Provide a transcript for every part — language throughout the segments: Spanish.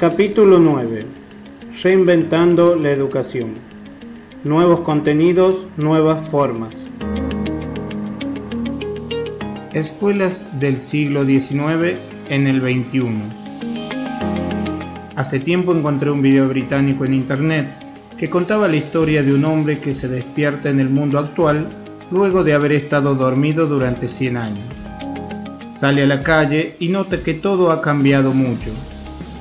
Capítulo 9. Reinventando la educación. Nuevos contenidos, nuevas formas. Escuelas del siglo XIX en el XXI. Hace tiempo encontré un video británico en internet que contaba la historia de un hombre que se despierta en el mundo actual luego de haber estado dormido durante 100 años. Sale a la calle y nota que todo ha cambiado mucho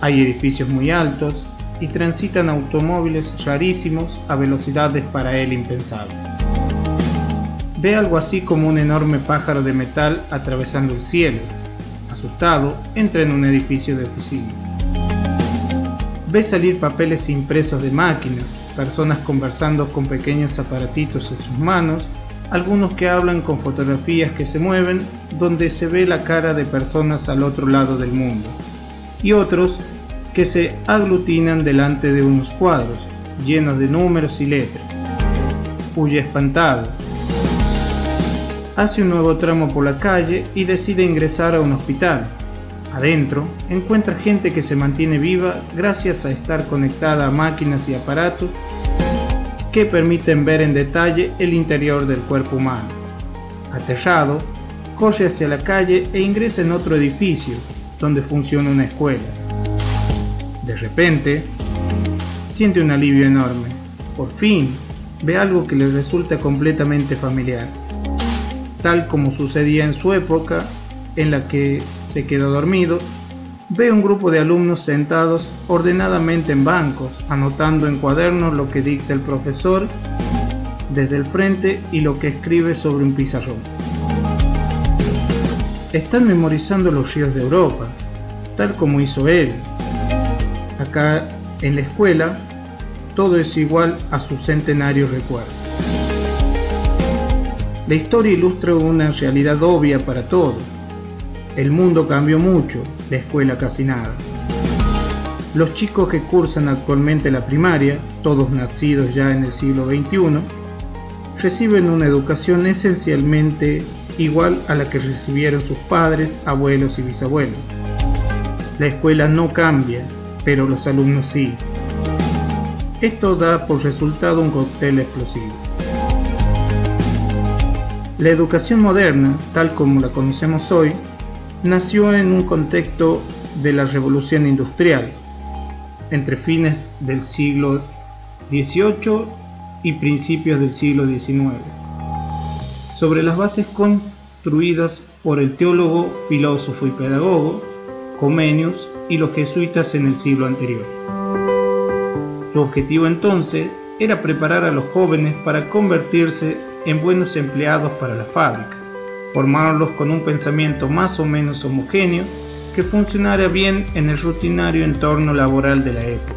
hay edificios muy altos y transitan automóviles rarísimos a velocidades para él impensables. Ve algo así como un enorme pájaro de metal atravesando el cielo. Asustado, entra en un edificio de oficina. Ve salir papeles impresos de máquinas, personas conversando con pequeños aparatitos en sus manos, algunos que hablan con fotografías que se mueven donde se ve la cara de personas al otro lado del mundo y otros que se aglutinan delante de unos cuadros llenos de números y letras. Huye espantado. Hace un nuevo tramo por la calle y decide ingresar a un hospital. Adentro encuentra gente que se mantiene viva gracias a estar conectada a máquinas y aparatos que permiten ver en detalle el interior del cuerpo humano. Aterrado, corre hacia la calle e ingresa en otro edificio donde funciona una escuela. De repente, siente un alivio enorme. Por fin, ve algo que le resulta completamente familiar. Tal como sucedía en su época en la que se quedó dormido, ve un grupo de alumnos sentados ordenadamente en bancos, anotando en cuadernos lo que dicta el profesor desde el frente y lo que escribe sobre un pizarrón. Están memorizando los ríos de Europa, tal como hizo él. Acá en la escuela todo es igual a su centenario recuerdo. La historia ilustra una realidad obvia para todos. El mundo cambió mucho, la escuela casi nada. Los chicos que cursan actualmente la primaria, todos nacidos ya en el siglo XXI, reciben una educación esencialmente igual a la que recibieron sus padres, abuelos y bisabuelos. La escuela no cambia, pero los alumnos sí. Esto da por resultado un cóctel explosivo. La educación moderna, tal como la conocemos hoy, nació en un contexto de la revolución industrial, entre fines del siglo XVIII y principios del siglo XIX, sobre las bases construidas por el teólogo, filósofo y pedagogo Comenius y los jesuitas en el siglo anterior. Su objetivo entonces era preparar a los jóvenes para convertirse en buenos empleados para la fábrica, formarlos con un pensamiento más o menos homogéneo que funcionara bien en el rutinario entorno laboral de la época.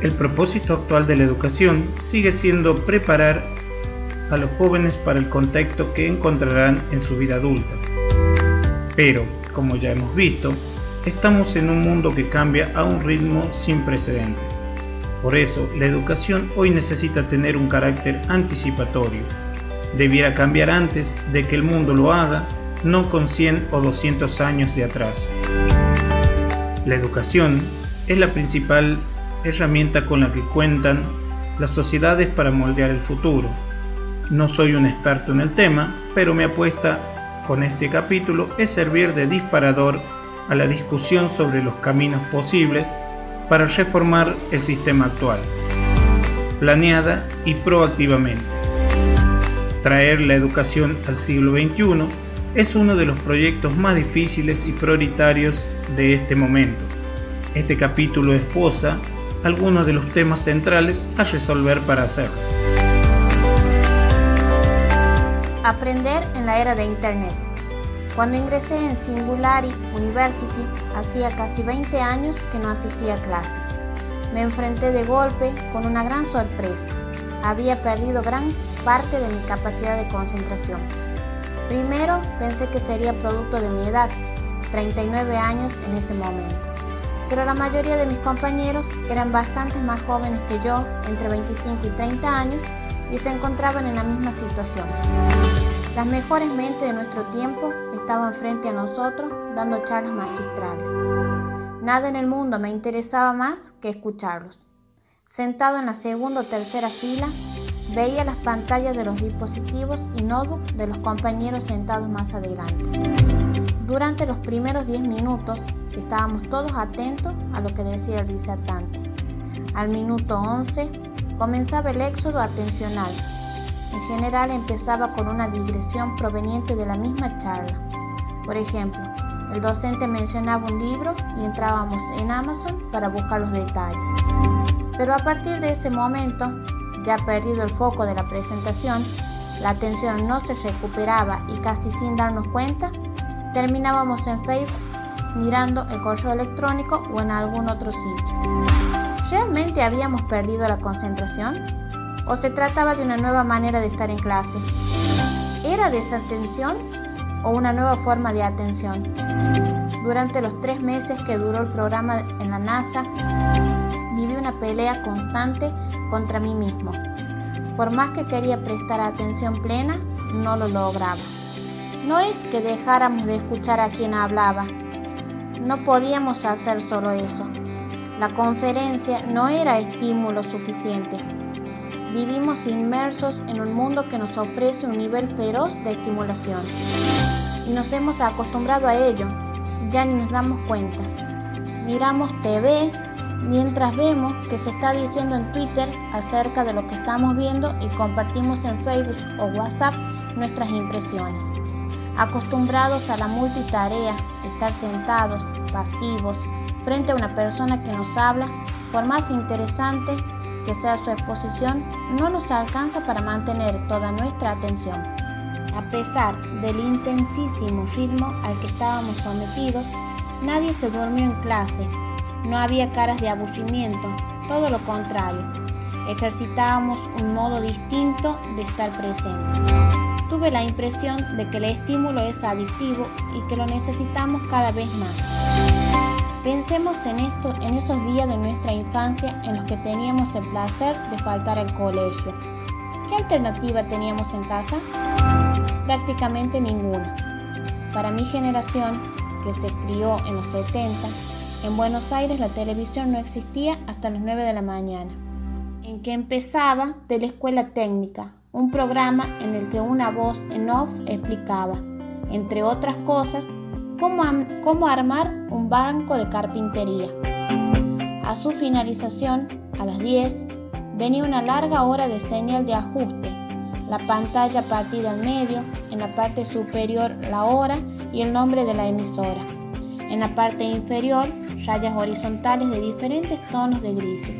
El propósito actual de la educación sigue siendo preparar a los jóvenes para el contexto que encontrarán en su vida adulta pero, como ya hemos visto, estamos en un mundo que cambia a un ritmo sin precedentes. Por eso, la educación hoy necesita tener un carácter anticipatorio. Debiera cambiar antes de que el mundo lo haga, no con 100 o 200 años de atraso. La educación es la principal herramienta con la que cuentan las sociedades para moldear el futuro. No soy un experto en el tema, pero me apuesta con este capítulo es servir de disparador a la discusión sobre los caminos posibles para reformar el sistema actual, planeada y proactivamente. Traer la educación al siglo XXI es uno de los proyectos más difíciles y prioritarios de este momento. Este capítulo esposa algunos de los temas centrales a resolver para hacerlo. Aprender en la era de Internet. Cuando ingresé en Singularity University, hacía casi 20 años que no asistía a clases. Me enfrenté de golpe con una gran sorpresa. Había perdido gran parte de mi capacidad de concentración. Primero pensé que sería producto de mi edad, 39 años en ese momento. Pero la mayoría de mis compañeros eran bastante más jóvenes que yo, entre 25 y 30 años, y se encontraban en la misma situación. Las mejores mentes de nuestro tiempo estaban frente a nosotros dando charlas magistrales. Nada en el mundo me interesaba más que escucharlos. Sentado en la segunda o tercera fila, veía las pantallas de los dispositivos y notebooks de los compañeros sentados más adelante. Durante los primeros 10 minutos estábamos todos atentos a lo que decía el disertante. Al minuto 11 comenzaba el éxodo atencional. En general empezaba con una digresión proveniente de la misma charla. Por ejemplo, el docente mencionaba un libro y entrábamos en Amazon para buscar los detalles. Pero a partir de ese momento, ya perdido el foco de la presentación, la atención no se recuperaba y casi sin darnos cuenta, terminábamos en Facebook mirando el correo electrónico o en algún otro sitio. ¿Realmente habíamos perdido la concentración? ¿O se trataba de una nueva manera de estar en clase? ¿Era desatención o una nueva forma de atención? Durante los tres meses que duró el programa en la NASA, viví una pelea constante contra mí mismo. Por más que quería prestar atención plena, no lo lograba. No es que dejáramos de escuchar a quien hablaba. No podíamos hacer solo eso. La conferencia no era estímulo suficiente. Vivimos inmersos en un mundo que nos ofrece un nivel feroz de estimulación. Y nos hemos acostumbrado a ello. Ya ni nos damos cuenta. Miramos TV, mientras vemos que se está diciendo en Twitter acerca de lo que estamos viendo y compartimos en Facebook o WhatsApp nuestras impresiones. Acostumbrados a la multitarea, estar sentados, pasivos, frente a una persona que nos habla, por más interesante que sea su exposición, no nos alcanza para mantener toda nuestra atención. A pesar del intensísimo ritmo al que estábamos sometidos, nadie se durmió en clase no había caras de aburrimiento, todo lo contrario. Ejercitábamos un modo distinto de estar presentes. Tuve la impresión de que el estímulo es adictivo y que lo necesitamos cada vez más. Pensemos en, esto, en esos días de nuestra infancia en los que teníamos el placer de faltar al colegio. ¿Qué alternativa teníamos en casa? Prácticamente ninguna. Para mi generación, que se crió en los 70, en Buenos Aires la televisión no existía hasta las 9 de la mañana, en que empezaba de la escuela técnica, un programa en el que una voz en off explicaba, entre otras cosas, cómo, cómo armar un banco de carpintería. A su finalización, a las 10, venía una larga hora de señal de ajuste, la pantalla partida al medio, en la parte superior la hora y el nombre de la emisora. En la parte inferior rayas horizontales de diferentes tonos de grises.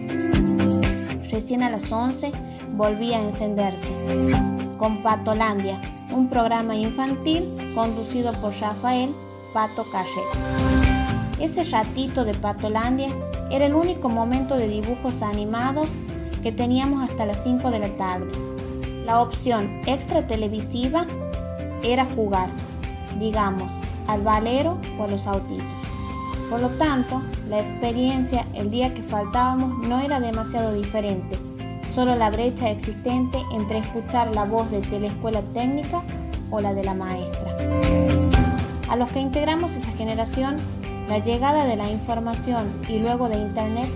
Recién a las 11 volvía a encenderse. Con Patolandia, un programa infantil conducido por Rafael Pato. Ese ratito de Patolandia era el único momento de dibujos animados que teníamos hasta las 5 de la tarde. La opción extra televisiva era jugar, digamos, al valero o a los autitos. Por lo tanto, la experiencia el día que faltábamos no era demasiado diferente, solo la brecha existente entre escuchar la voz de teleescuela técnica o la de la maestra. A los que integramos esa generación, la llegada de la información y luego de Internet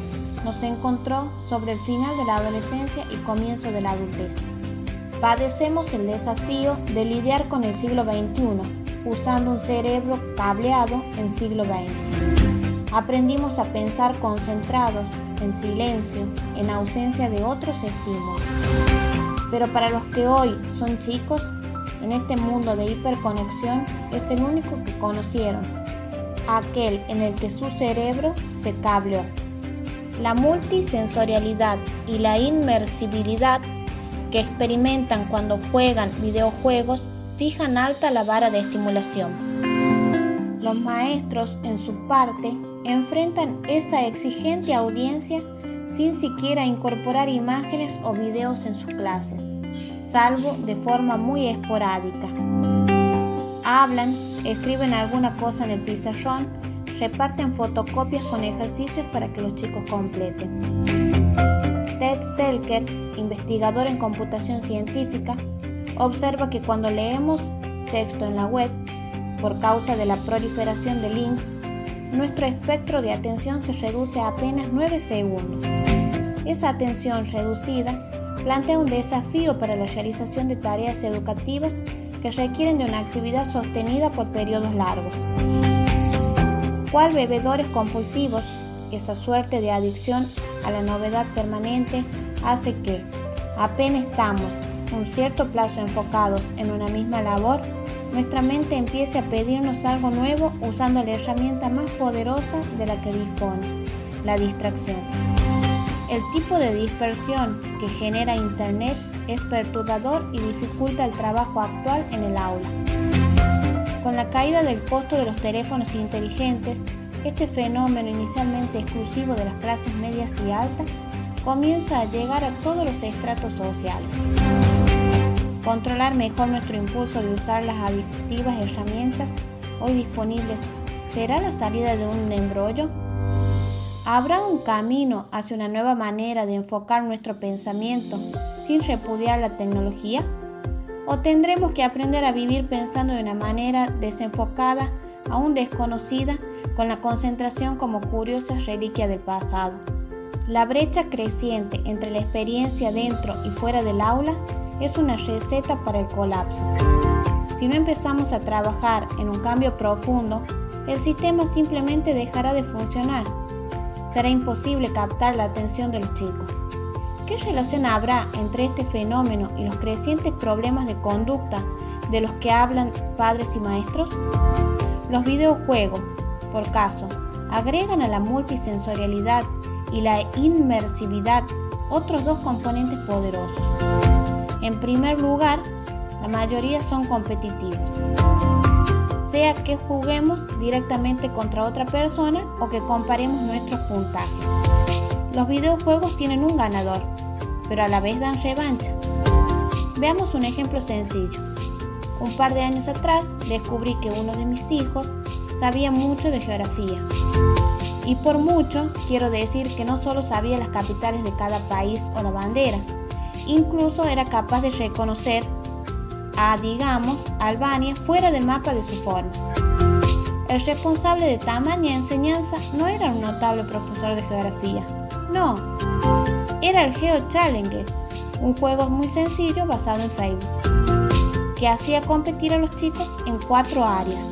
nos encontró sobre el final de la adolescencia y comienzo de la adultez. Padecemos el desafío de lidiar con el siglo XXI usando un cerebro cableado en siglo XX. Aprendimos a pensar concentrados, en silencio, en ausencia de otros estímulos. Pero para los que hoy son chicos, en este mundo de hiperconexión es el único que conocieron, aquel en el que su cerebro se cableó. La multisensorialidad y la inmersibilidad que experimentan cuando juegan videojuegos fijan alta la vara de estimulación. Los maestros, en su parte, enfrentan esa exigente audiencia sin siquiera incorporar imágenes o videos en sus clases, salvo de forma muy esporádica. Hablan, escriben alguna cosa en el pizarrón, reparten fotocopias con ejercicios para que los chicos completen. Ted Selker, investigador en computación científica, observa que cuando leemos texto en la web, por causa de la proliferación de links, nuestro espectro de atención se reduce a apenas 9 segundos. Esa atención reducida plantea un desafío para la realización de tareas educativas que requieren de una actividad sostenida por periodos largos. ¿Cuál bebedores compulsivos, esa suerte de adicción a la novedad permanente, hace que, apenas estamos un cierto plazo enfocados en una misma labor, nuestra mente empiece a pedirnos algo nuevo usando la herramienta más poderosa de la que dispone, la distracción. El tipo de dispersión que genera Internet es perturbador y dificulta el trabajo actual en el aula. Con la caída del costo de los teléfonos inteligentes, este fenómeno inicialmente exclusivo de las clases medias y altas comienza a llegar a todos los estratos sociales. Controlar mejor nuestro impulso de usar las adictivas herramientas hoy disponibles será la salida de un embrollo. ¿Habrá un camino hacia una nueva manera de enfocar nuestro pensamiento sin repudiar la tecnología? ¿O tendremos que aprender a vivir pensando de una manera desenfocada, aún desconocida, con la concentración como curiosa reliquia del pasado? La brecha creciente entre la experiencia dentro y fuera del aula es una receta para el colapso. Si no empezamos a trabajar en un cambio profundo, el sistema simplemente dejará de funcionar. Será imposible captar la atención de los chicos. ¿Qué relación habrá entre este fenómeno y los crecientes problemas de conducta de los que hablan padres y maestros? Los videojuegos, por caso, agregan a la multisensorialidad y la inmersividad otros dos componentes poderosos. En primer lugar, la mayoría son competitivos, sea que juguemos directamente contra otra persona o que comparemos nuestros puntajes. Los videojuegos tienen un ganador, pero a la vez dan revancha. Veamos un ejemplo sencillo. Un par de años atrás descubrí que uno de mis hijos sabía mucho de geografía. Y por mucho quiero decir que no solo sabía las capitales de cada país o la bandera, Incluso era capaz de reconocer digamos, Albania fuera del mapa de su forma. El responsable de tamaña enseñanza no era un notable profesor de geografía, no, era el Geo Challenger, un juego muy sencillo basado en Facebook, que hacía competir a los chicos en cuatro áreas.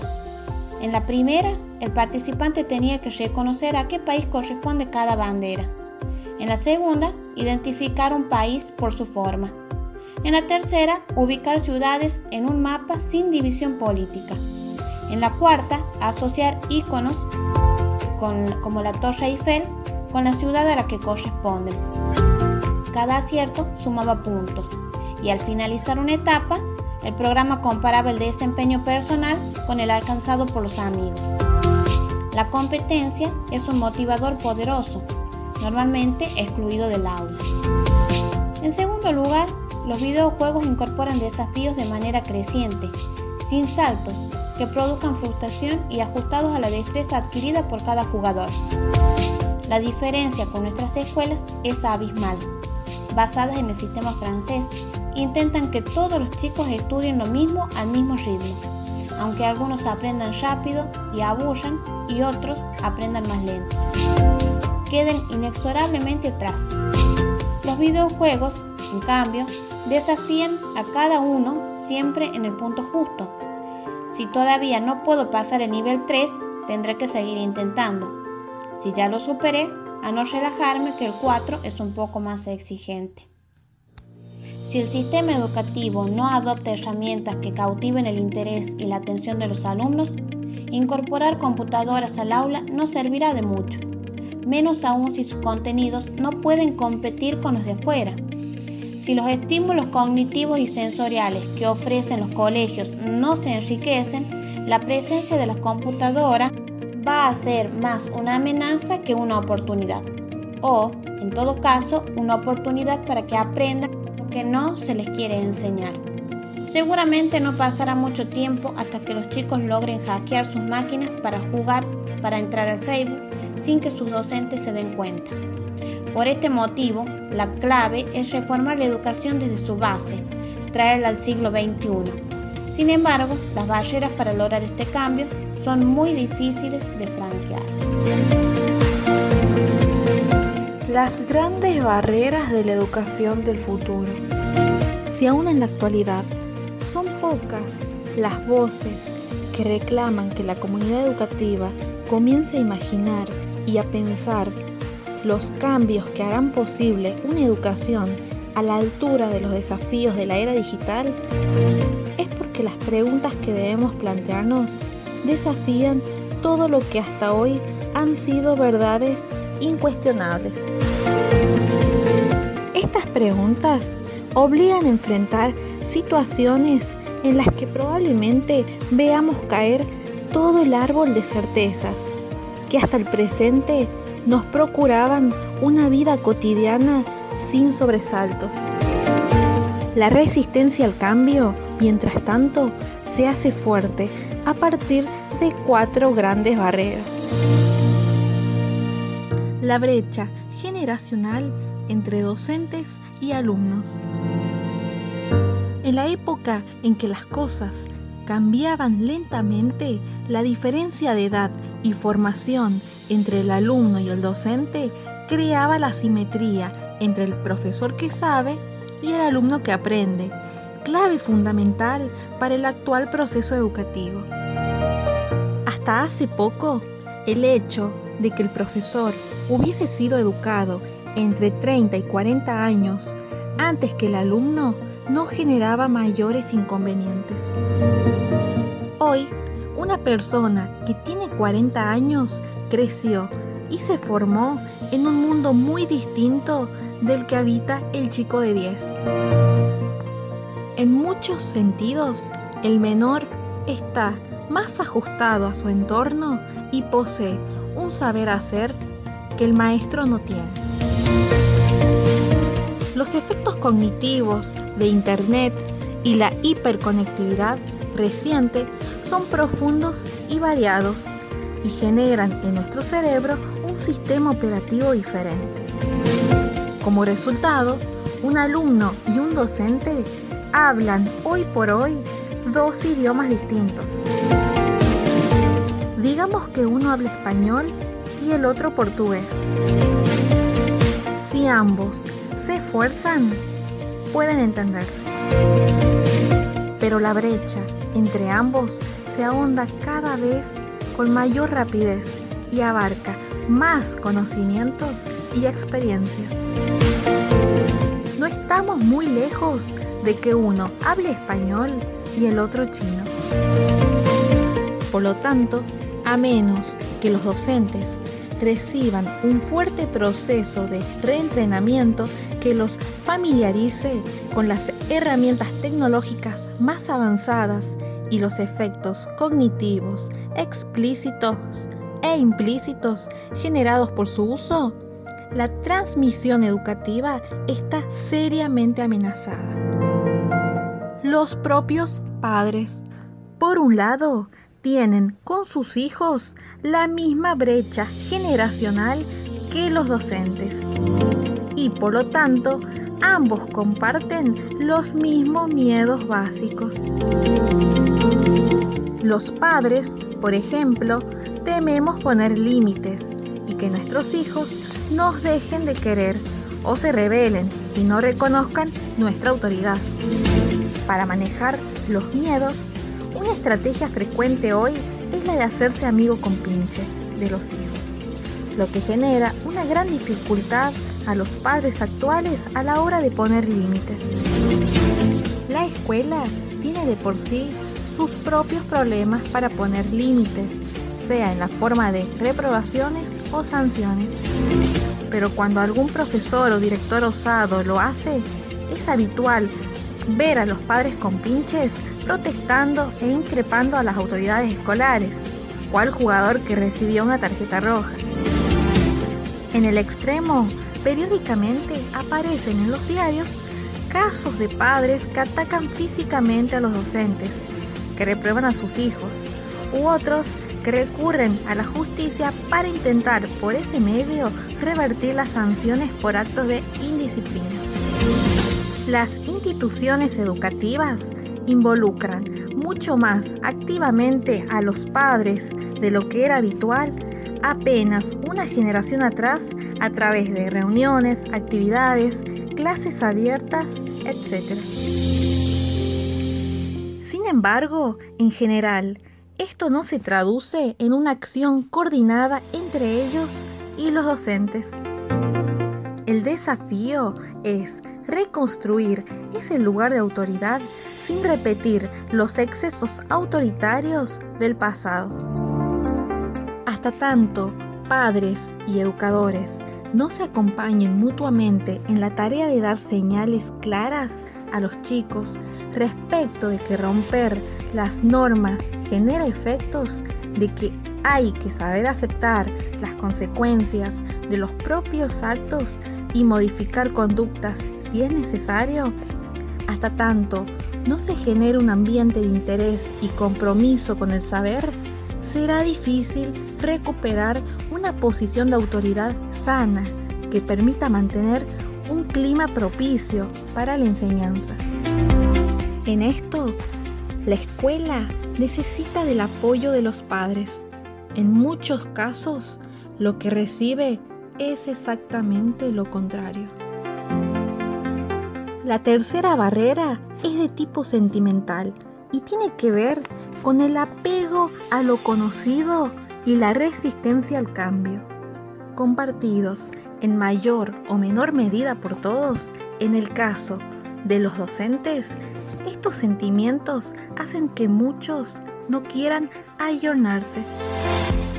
En la primera, el participante tenía que reconocer a qué país corresponde cada bandera. En la segunda, identificar un país por su forma. En la tercera, ubicar ciudades en un mapa sin división política. En la cuarta, asociar iconos como la Torre Eiffel con la ciudad a la que corresponden. Cada acierto sumaba puntos y al finalizar una etapa, el programa comparaba el desempeño personal con el alcanzado por los amigos. La competencia es un motivador poderoso normalmente excluido del aula. En segundo lugar, los videojuegos incorporan desafíos de manera creciente, sin saltos, que produzcan frustración y ajustados a la destreza adquirida por cada jugador. La diferencia con nuestras escuelas es abismal. Basadas en el sistema francés, intentan que todos los chicos estudien lo mismo al mismo ritmo, aunque algunos aprendan rápido y aburran y otros aprendan más lento queden inexorablemente atrás. Los videojuegos, en cambio, desafían a cada uno siempre en el punto justo. Si todavía no puedo pasar el nivel 3, tendré que seguir intentando. Si ya lo superé, a no relajarme que el 4 es un poco más exigente. Si el sistema educativo no adopta herramientas que cautiven el interés y la atención de los alumnos, incorporar computadoras al aula no servirá de mucho menos aún si sus contenidos no pueden competir con los de afuera. Si los estímulos cognitivos y sensoriales que ofrecen los colegios no se enriquecen, la presencia de las computadoras va a ser más una amenaza que una oportunidad. O, en todo caso, una oportunidad para que aprendan lo que no se les quiere enseñar. Seguramente no pasará mucho tiempo hasta que los chicos logren hackear sus máquinas para jugar, para entrar al Facebook sin que sus docentes se den cuenta. Por este motivo, la clave es reformar la educación desde su base, traerla al siglo XXI. Sin embargo, las barreras para lograr este cambio son muy difíciles de franquear. Las grandes barreras de la educación del futuro. Si aún en la actualidad son pocas las voces que reclaman que la comunidad educativa comience a imaginar y a pensar los cambios que harán posible una educación a la altura de los desafíos de la era digital, es porque las preguntas que debemos plantearnos desafían todo lo que hasta hoy han sido verdades incuestionables. Estas preguntas obligan a enfrentar situaciones en las que probablemente veamos caer todo el árbol de certezas que hasta el presente nos procuraban una vida cotidiana sin sobresaltos. La resistencia al cambio, mientras tanto, se hace fuerte a partir de cuatro grandes barreras. La brecha generacional entre docentes y alumnos. En la época en que las cosas cambiaban lentamente, la diferencia de edad y formación entre el alumno y el docente creaba la simetría entre el profesor que sabe y el alumno que aprende, clave fundamental para el actual proceso educativo. Hasta hace poco, el hecho de que el profesor hubiese sido educado entre 30 y 40 años antes que el alumno no generaba mayores inconvenientes. Hoy, una persona que tiene 40 años creció y se formó en un mundo muy distinto del que habita el chico de 10. En muchos sentidos, el menor está más ajustado a su entorno y posee un saber hacer que el maestro no tiene. Los efectos cognitivos de Internet y la hiperconectividad reciente son profundos y variados y generan en nuestro cerebro un sistema operativo diferente. Como resultado, un alumno y un docente hablan hoy por hoy dos idiomas distintos. Digamos que uno habla español y el otro portugués. Si ambos se esfuerzan, pueden entenderse. Pero la brecha entre ambos se ahonda cada vez con mayor rapidez y abarca más conocimientos y experiencias. No estamos muy lejos de que uno hable español y el otro chino. Por lo tanto, a menos que los docentes reciban un fuerte proceso de reentrenamiento que los familiarice con las herramientas tecnológicas más avanzadas y los efectos cognitivos explícitos e implícitos generados por su uso, la transmisión educativa está seriamente amenazada. Los propios padres, por un lado, tienen con sus hijos la misma brecha generacional que los docentes y por lo tanto ambos comparten los mismos miedos básicos. Los padres, por ejemplo, tememos poner límites y que nuestros hijos nos dejen de querer o se rebelen y no reconozcan nuestra autoridad. Para manejar los miedos, una estrategia frecuente hoy es la de hacerse amigo con pinche de los hijos, lo que genera una gran dificultad a los padres actuales a la hora de poner límites. La escuela tiene de por sí sus propios problemas para poner límites, sea en la forma de reprobaciones o sanciones. Pero cuando algún profesor o director osado lo hace, es habitual ver a los padres con pinches protestando e increpando a las autoridades escolares, cual jugador que recibió una tarjeta roja. En el extremo, periódicamente aparecen en los diarios casos de padres que atacan físicamente a los docentes, que reprueban a sus hijos, u otros que recurren a la justicia para intentar por ese medio revertir las sanciones por actos de indisciplina. Las instituciones educativas involucran mucho más activamente a los padres de lo que era habitual apenas una generación atrás a través de reuniones, actividades, clases abiertas, etc. Sin embargo, en general, esto no se traduce en una acción coordinada entre ellos y los docentes. El desafío es reconstruir ese lugar de autoridad sin repetir los excesos autoritarios del pasado. Hasta tanto, padres y educadores no se acompañen mutuamente en la tarea de dar señales claras a los chicos respecto de que romper las normas genera efectos, de que hay que saber aceptar las consecuencias de los propios actos y modificar conductas si es necesario, hasta tanto no se genere un ambiente de interés y compromiso con el saber, será difícil recuperar una posición de autoridad sana que permita mantener un clima propicio para la enseñanza. En esto, la escuela necesita del apoyo de los padres. En muchos casos, lo que recibe es exactamente lo contrario. La tercera barrera es de tipo sentimental y tiene que ver con el apego a lo conocido y la resistencia al cambio. Compartidos en mayor o menor medida por todos, en el caso de los docentes, estos sentimientos hacen que muchos no quieran ayornarse.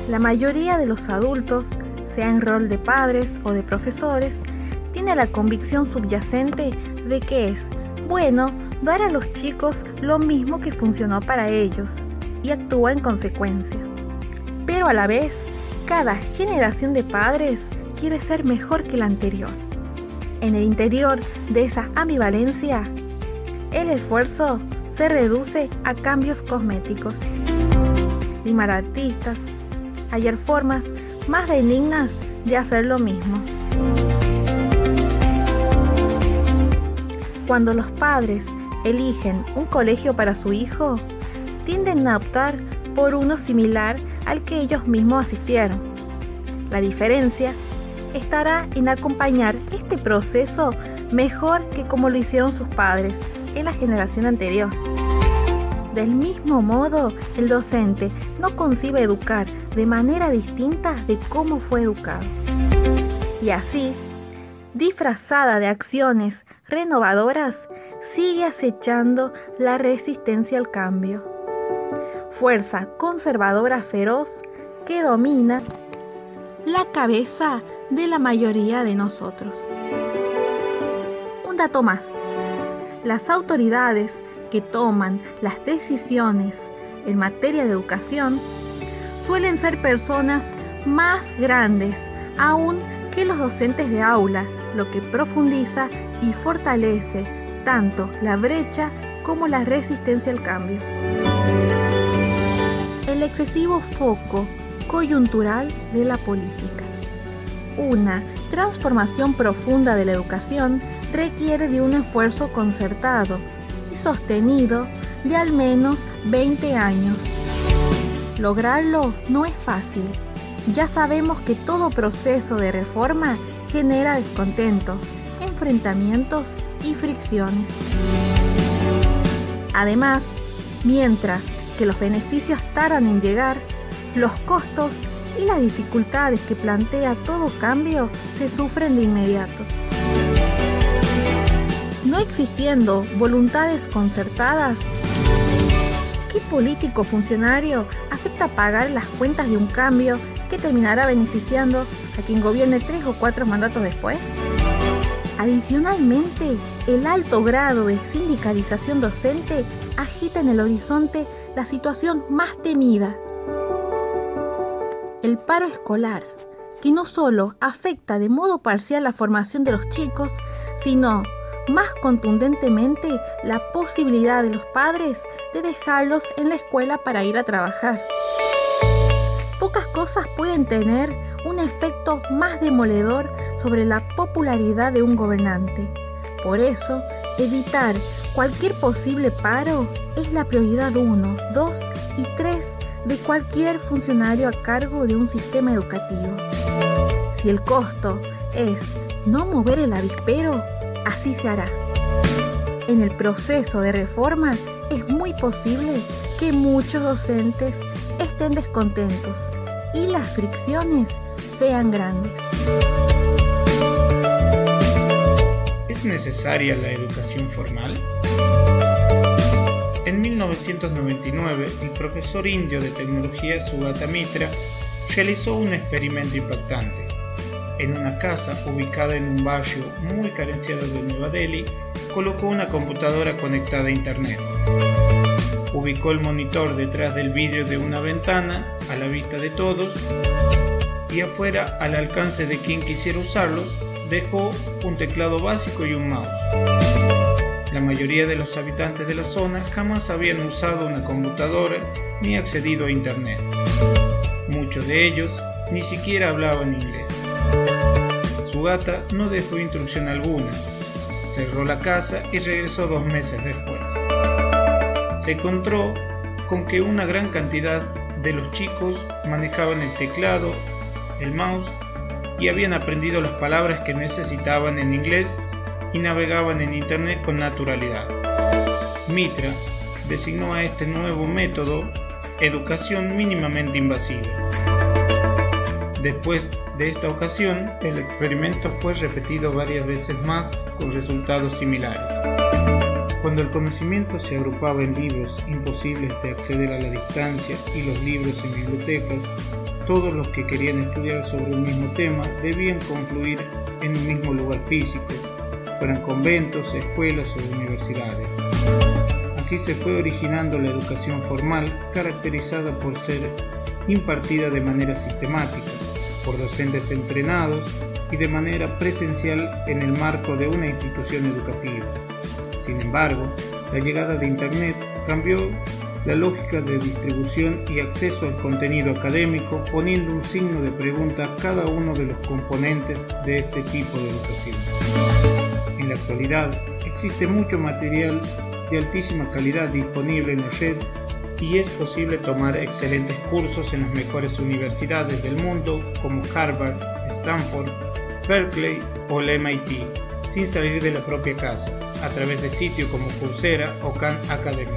La mayoría de los adultos, sea en rol de padres o de profesores, tiene la convicción subyacente de que es bueno dar a los chicos lo mismo que funcionó para ellos y actúa en consecuencia. Pero a la vez, cada generación de padres quiere ser mejor que la anterior. En el interior de esa ambivalencia, el esfuerzo se reduce a cambios cosméticos. Limar artistas, hallar formas más benignas de hacer lo mismo. Cuando los padres eligen un colegio para su hijo, tienden a optar por uno similar al que ellos mismos asistieron. La diferencia estará en acompañar este proceso mejor que como lo hicieron sus padres en la generación anterior. Del mismo modo, el docente no concibe educar de manera distinta de cómo fue educado. Y así, disfrazada de acciones renovadoras, sigue acechando la resistencia al cambio. Fuerza conservadora feroz que domina la cabeza de la mayoría de nosotros. Un dato más. Las autoridades que toman las decisiones en materia de educación suelen ser personas más grandes aún que los docentes de aula, lo que profundiza y fortalece tanto la brecha como la resistencia al cambio. El excesivo foco coyuntural de la política. Una transformación profunda de la educación requiere de un esfuerzo concertado y sostenido de al menos 20 años. Lograrlo no es fácil. Ya sabemos que todo proceso de reforma genera descontentos, enfrentamientos y fricciones. Además, mientras que los beneficios tardan en llegar, los costos y las dificultades que plantea todo cambio se sufren de inmediato. No existiendo voluntades concertadas, ¿qué político funcionario acepta pagar las cuentas de un cambio que terminará beneficiando a quien gobierne tres o cuatro mandatos después? Adicionalmente, el alto grado de sindicalización docente agita en el horizonte la situación más temida. El paro escolar, que no solo afecta de modo parcial la formación de los chicos, sino más contundentemente la posibilidad de los padres de dejarlos en la escuela para ir a trabajar. Pocas cosas pueden tener un efecto más demoledor sobre la popularidad de un gobernante. Por eso, Evitar cualquier posible paro es la prioridad 1, 2 y 3 de cualquier funcionario a cargo de un sistema educativo. Si el costo es no mover el avispero, así se hará. En el proceso de reforma es muy posible que muchos docentes estén descontentos y las fricciones sean grandes. ¿Es necesaria la educación formal? En 1999, el profesor indio de tecnología Sugata Mitra realizó un experimento impactante. En una casa ubicada en un barrio muy carenciado de Nueva Delhi, colocó una computadora conectada a Internet. Ubicó el monitor detrás del vidrio de una ventana, a la vista de todos, y afuera, al alcance de quien quisiera usarlo, dejó un teclado básico y un mouse. La mayoría de los habitantes de la zona jamás habían usado una computadora ni accedido a Internet. Muchos de ellos ni siquiera hablaban inglés. Su gata no dejó instrucción alguna, cerró la casa y regresó dos meses después. Se encontró con que una gran cantidad de los chicos manejaban el teclado, el mouse y habían aprendido las palabras que necesitaban en inglés y navegaban en Internet con naturalidad. Mitra designó a este nuevo método educación mínimamente invasiva. Después de esta ocasión, el experimento fue repetido varias veces más con resultados similares. Cuando el conocimiento se agrupaba en libros imposibles de acceder a la distancia y los libros en bibliotecas, todos los que querían estudiar sobre un mismo tema debían confluir en un mismo lugar físico, fueran conventos, escuelas o universidades. Así se fue originando la educación formal, caracterizada por ser impartida de manera sistemática, por docentes entrenados y de manera presencial en el marco de una institución educativa. Sin embargo, la llegada de Internet cambió la lógica de distribución y acceso al contenido académico poniendo un signo de pregunta a cada uno de los componentes de este tipo de educación. En la actualidad existe mucho material de altísima calidad disponible en la red y es posible tomar excelentes cursos en las mejores universidades del mundo como Harvard, Stanford, Berkeley o el MIT, sin salir de la propia casa, a través de sitios como Coursera o Khan Academy.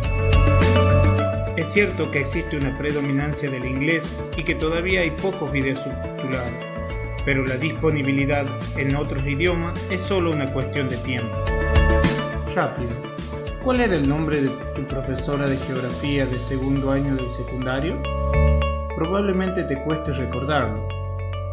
Es cierto que existe una predominancia del inglés y que todavía hay pocos videos subtitulados, pero la disponibilidad en otros idiomas es solo una cuestión de tiempo. Rápido. ¿Cuál era el nombre de tu profesora de geografía de segundo año del secundario? Probablemente te cueste recordarlo.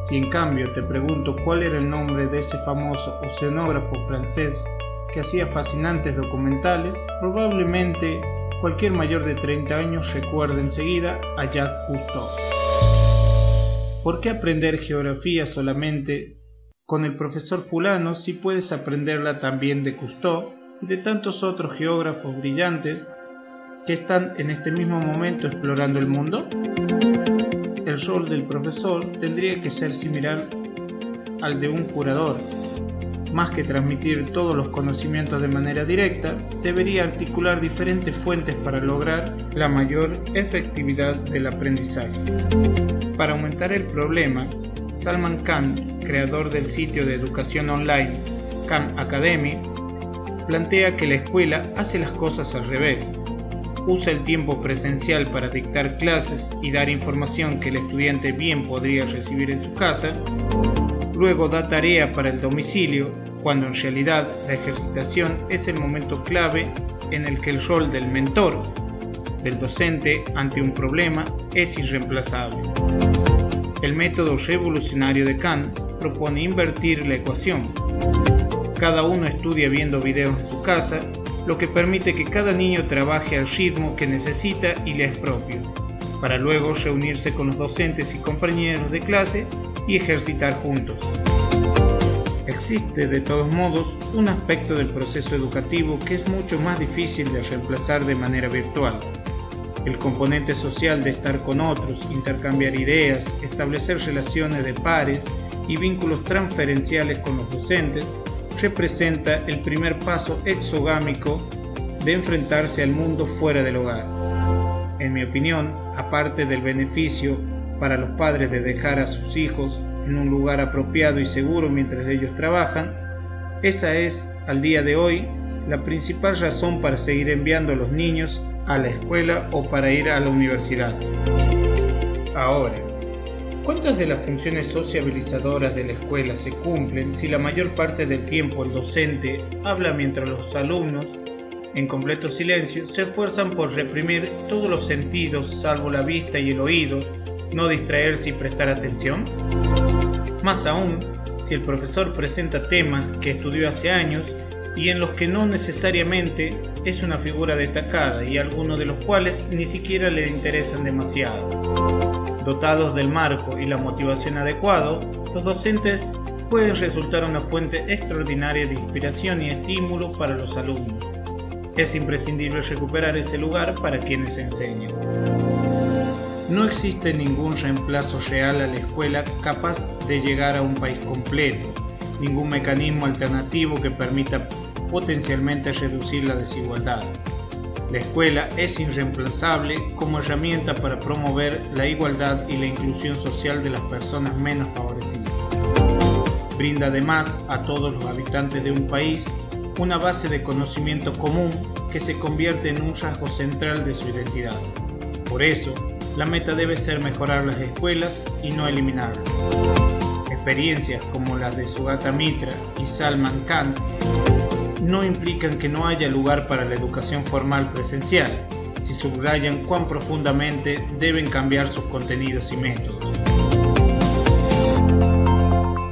Si en cambio te pregunto cuál era el nombre de ese famoso oceanógrafo francés que hacía fascinantes documentales, probablemente cualquier mayor de 30 años recuerde enseguida a Jacques Cousteau. ¿Por qué aprender geografía solamente con el profesor fulano si puedes aprenderla también de Cousteau y de tantos otros geógrafos brillantes que están en este mismo momento explorando el mundo? El rol del profesor tendría que ser similar al de un curador. Más que transmitir todos los conocimientos de manera directa, debería articular diferentes fuentes para lograr la mayor efectividad del aprendizaje. Para aumentar el problema, Salman Khan, creador del sitio de educación online Khan Academy, plantea que la escuela hace las cosas al revés. Usa el tiempo presencial para dictar clases y dar información que el estudiante bien podría recibir en su casa. Luego da tarea para el domicilio, cuando en realidad la ejercitación es el momento clave en el que el rol del mentor, del docente ante un problema, es irreemplazable. El método revolucionario de Kant propone invertir la ecuación cada uno estudia viendo videos en su casa, lo que permite que cada niño trabaje al ritmo que necesita y le es propio, para luego reunirse con los docentes y compañeros de clase y ejercitar juntos. Existe de todos modos un aspecto del proceso educativo que es mucho más difícil de reemplazar de manera virtual. El componente social de estar con otros, intercambiar ideas, establecer relaciones de pares y vínculos transferenciales con los docentes representa el primer paso exogámico de enfrentarse al mundo fuera del hogar. En mi opinión, aparte del beneficio para los padres de dejar a sus hijos en un lugar apropiado y seguro mientras ellos trabajan, esa es, al día de hoy, la principal razón para seguir enviando a los niños a la escuela o para ir a la universidad. Ahora, ¿cuántas de las funciones sociabilizadoras de la escuela se cumplen si la mayor parte del tiempo el docente habla mientras los alumnos, en completo silencio, se esfuerzan por reprimir todos los sentidos salvo la vista y el oído, no distraerse y prestar atención? Más aún, si el profesor presenta temas que estudió hace años y en los que no necesariamente es una figura destacada y algunos de los cuales ni siquiera le interesan demasiado. Dotados del marco y la motivación adecuado, los docentes pueden resultar una fuente extraordinaria de inspiración y estímulo para los alumnos. Es imprescindible recuperar ese lugar para quienes enseñan. No existe ningún reemplazo real a la escuela capaz de llegar a un país completo, ningún mecanismo alternativo que permita potencialmente reducir la desigualdad. La escuela es irreemplazable como herramienta para promover la igualdad y la inclusión social de las personas menos favorecidas. Brinda además a todos los habitantes de un país una base de conocimiento común que se convierte en un rasgo central de su identidad. Por eso, la meta debe ser mejorar las escuelas y no eliminarlas. Experiencias como las de Sugata Mitra y Salman Khan no implican que no haya lugar para la educación formal presencial, si subrayan cuán profundamente deben cambiar sus contenidos y métodos.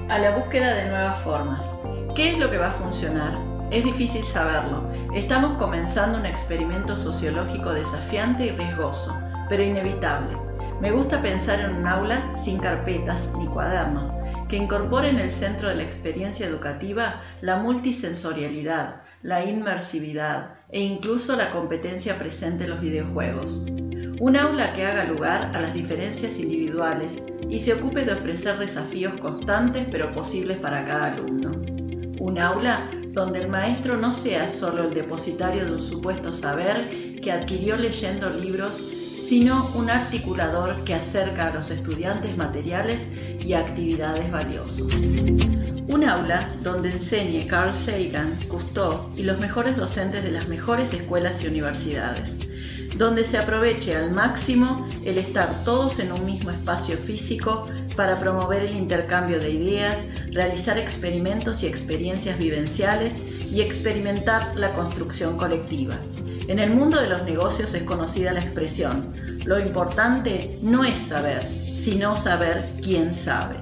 A la búsqueda de nuevas formas. ¿Qué es lo que va a funcionar? Es difícil saberlo. Estamos comenzando un experimento sociológico desafiante y riesgoso, pero inevitable. Me gusta pensar en un aula sin carpetas ni cuadernos, que incorpore en el centro de la experiencia educativa la multisensorialidad, la inmersividad e incluso la competencia presente en los videojuegos. Un aula que haga lugar a las diferencias individuales y se ocupe de ofrecer desafíos constantes pero posibles para cada alumno. Un aula donde el maestro no sea solo el depositario de un supuesto saber que adquirió leyendo libros sino un articulador que acerca a los estudiantes materiales y actividades valiosas. Un aula donde enseñe Carl Sagan, Cousteau y los mejores docentes de las mejores escuelas y universidades. Donde se aproveche al máximo el estar todos en un mismo espacio físico para promover el intercambio de ideas, realizar experimentos y experiencias vivenciales y experimentar la construcción colectiva. En el mundo de los negocios es conocida la expresión, lo importante no es saber, sino saber quién sabe.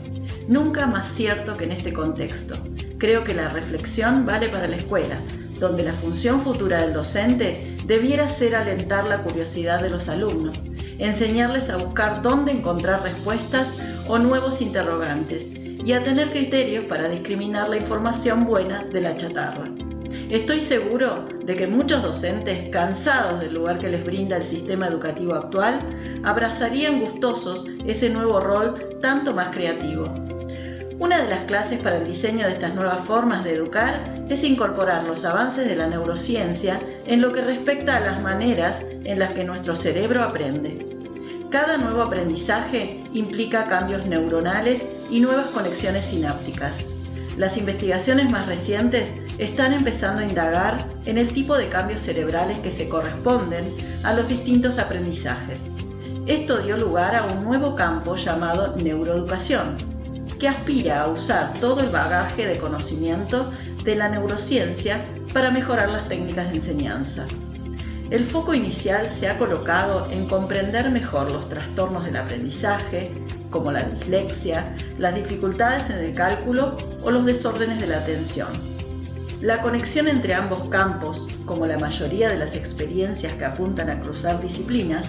Nunca más cierto que en este contexto. Creo que la reflexión vale para la escuela, donde la función futura del docente debiera ser alentar la curiosidad de los alumnos, enseñarles a buscar dónde encontrar respuestas o nuevos interrogantes y a tener criterios para discriminar la información buena de la chatarra. Estoy seguro de que muchos docentes, cansados del lugar que les brinda el sistema educativo actual, abrazarían gustosos ese nuevo rol tanto más creativo. Una de las clases para el diseño de estas nuevas formas de educar es incorporar los avances de la neurociencia en lo que respecta a las maneras en las que nuestro cerebro aprende. Cada nuevo aprendizaje implica cambios neuronales y nuevas conexiones sinápticas. Las investigaciones más recientes están empezando a indagar en el tipo de cambios cerebrales que se corresponden a los distintos aprendizajes. Esto dio lugar a un nuevo campo llamado neuroeducación, que aspira a usar todo el bagaje de conocimiento de la neurociencia para mejorar las técnicas de enseñanza. El foco inicial se ha colocado en comprender mejor los trastornos del aprendizaje, como la dislexia, las dificultades en el cálculo o los desórdenes de la atención. La conexión entre ambos campos, como la mayoría de las experiencias que apuntan a cruzar disciplinas,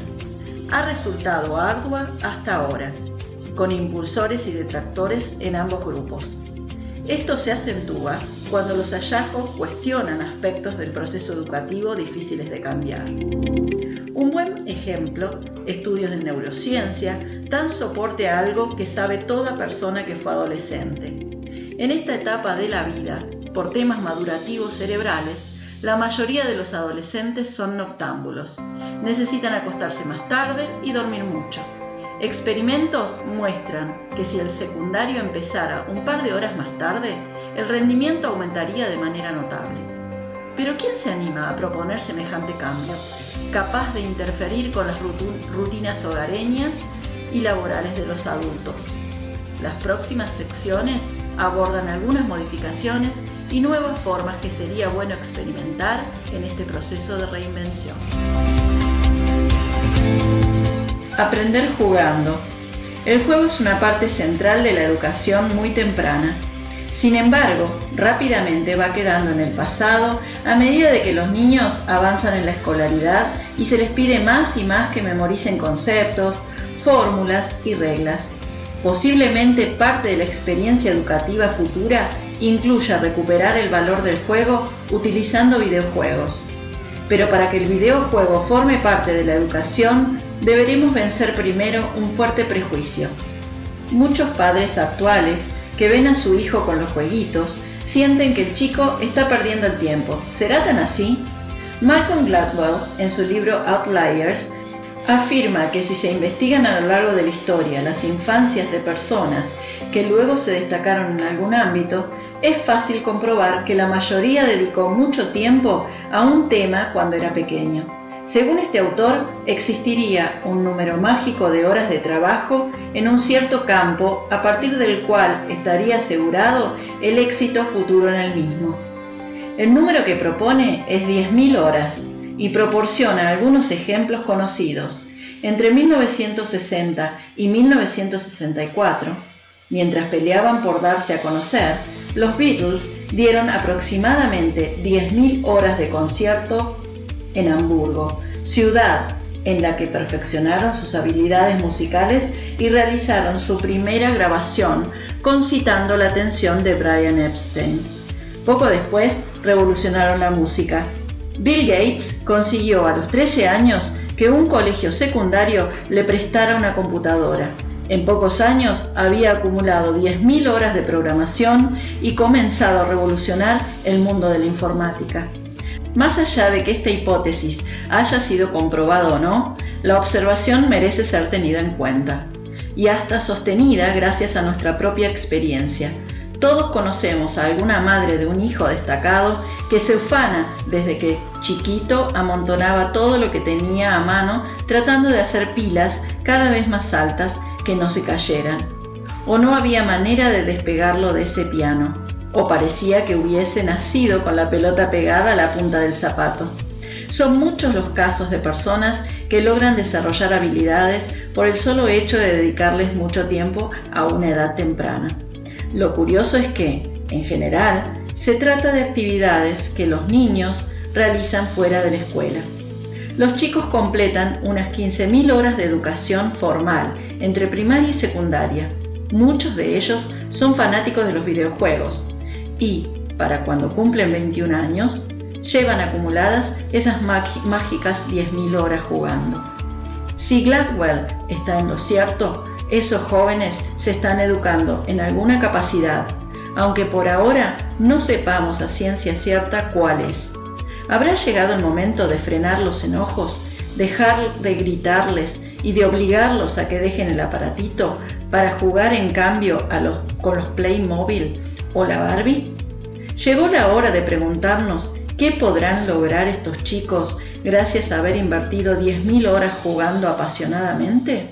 ha resultado ardua hasta ahora, con impulsores y detractores en ambos grupos. Esto se acentúa cuando los hallazgos cuestionan aspectos del proceso educativo difíciles de cambiar. Un buen ejemplo, estudios de neurociencia, dan soporte a algo que sabe toda persona que fue adolescente. En esta etapa de la vida, por temas madurativos cerebrales, la mayoría de los adolescentes son noctámbulos. Necesitan acostarse más tarde y dormir mucho. Experimentos muestran que si el secundario empezara un par de horas más tarde, el rendimiento aumentaría de manera notable. Pero ¿quién se anima a proponer semejante cambio, capaz de interferir con las rutinas hogareñas y laborales de los adultos? Las próximas secciones abordan algunas modificaciones y nuevas formas que sería bueno experimentar en este proceso de reinvención. Aprender jugando. El juego es una parte central de la educación muy temprana. Sin embargo, rápidamente va quedando en el pasado a medida de que los niños avanzan en la escolaridad y se les pide más y más que memoricen conceptos, fórmulas y reglas. Posiblemente parte de la experiencia educativa futura incluya recuperar el valor del juego utilizando videojuegos. Pero para que el videojuego forme parte de la educación, deberemos vencer primero un fuerte prejuicio. Muchos padres actuales que ven a su hijo con los jueguitos sienten que el chico está perdiendo el tiempo. ¿Será tan así? Malcolm Gladwell, en su libro Outliers, afirma que si se investigan a lo largo de la historia las infancias de personas que luego se destacaron en algún ámbito, es fácil comprobar que la mayoría dedicó mucho tiempo a un tema cuando era pequeño. Según este autor, existiría un número mágico de horas de trabajo en un cierto campo a partir del cual estaría asegurado el éxito futuro en el mismo. El número que propone es 10.000 horas, y proporciona algunos ejemplos conocidos. Entre 1960 y 1964, mientras peleaban por darse a conocer, los Beatles dieron aproximadamente 10.000 horas de concierto en Hamburgo, ciudad en la que perfeccionaron sus habilidades musicales y realizaron su primera grabación concitando la atención de Brian Epstein. Poco después revolucionaron la música Bill Gates consiguió a los 13 años que un colegio secundario le prestara una computadora. En pocos años había acumulado 10.000 horas de programación y comenzado a revolucionar el mundo de la informática. Más allá de que esta hipótesis haya sido comprobada o no, la observación merece ser tenida en cuenta y hasta sostenida gracias a nuestra propia experiencia todos conocemos a alguna madre de un hijo destacado que se ufana desde que chiquito amontonaba todo lo que tenía a mano tratando de hacer pilas cada vez más altas que no se cayeran. O no había manera de despegarlo de ese piano, o parecía que hubiese nacido con la pelota pegada a la punta del zapato. Son muchos los casos de personas que logran desarrollar habilidades por el solo hecho de dedicarles mucho tiempo a una edad temprana. Lo curioso es que, en general, se trata de actividades que los niños realizan fuera de la escuela. Los chicos completan unas 15.000 horas de educación formal entre primaria y secundaria. Muchos de ellos son fanáticos de los videojuegos y, para cuando cumplen 21 años, llevan acumuladas esas mágicas 10.000 horas jugando. Si Gladwell está en lo cierto, esos jóvenes se están educando en alguna capacidad, aunque por ahora no sepamos a ciencia cierta cuál es. ¿Habrá llegado el momento de frenar los enojos, dejar de gritarles y de obligarlos a que dejen el aparatito para jugar en cambio con los Playmobil o la Barbie? Llegó la hora de preguntarnos qué podrán lograr estos chicos gracias a haber invertido 10.000 horas jugando apasionadamente.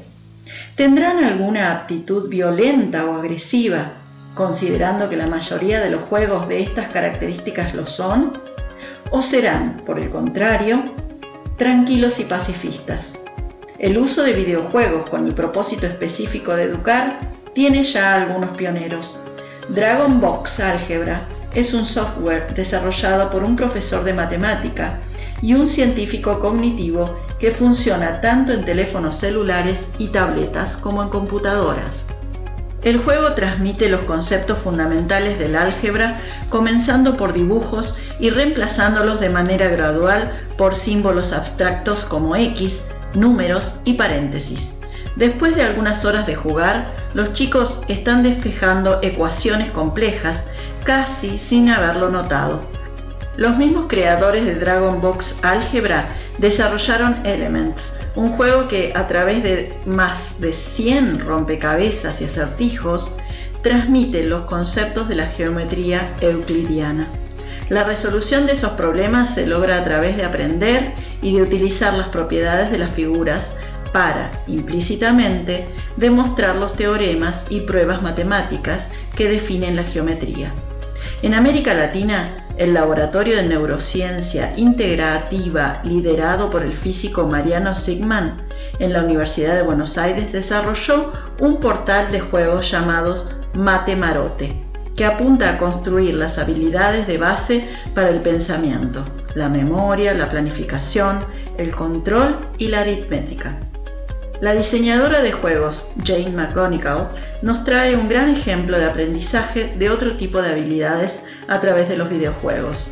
¿Tendrán alguna aptitud violenta o agresiva, considerando que la mayoría de los juegos de estas características lo son? ¿O serán, por el contrario, tranquilos y pacifistas? El uso de videojuegos con el propósito específico de educar tiene ya algunos pioneros. Dragon Box Álgebra es un software desarrollado por un profesor de matemática y un científico cognitivo que funciona tanto en teléfonos celulares y tabletas como en computadoras. El juego transmite los conceptos fundamentales del álgebra, comenzando por dibujos y reemplazándolos de manera gradual por símbolos abstractos como X, números y paréntesis. Después de algunas horas de jugar, los chicos están despejando ecuaciones complejas casi sin haberlo notado. Los mismos creadores de Dragon Box Algebra desarrollaron Elements, un juego que a través de más de 100 rompecabezas y acertijos transmite los conceptos de la geometría euclidiana. La resolución de esos problemas se logra a través de aprender y de utilizar las propiedades de las figuras para, implícitamente, demostrar los teoremas y pruebas matemáticas que definen la geometría. En América Latina, el Laboratorio de Neurociencia Integrativa liderado por el físico Mariano Sigman en la Universidad de Buenos Aires desarrolló un portal de juegos llamados Matemarote, que apunta a construir las habilidades de base para el pensamiento, la memoria, la planificación, el control y la aritmética. La diseñadora de juegos, Jane McGonigal, nos trae un gran ejemplo de aprendizaje de otro tipo de habilidades a través de los videojuegos.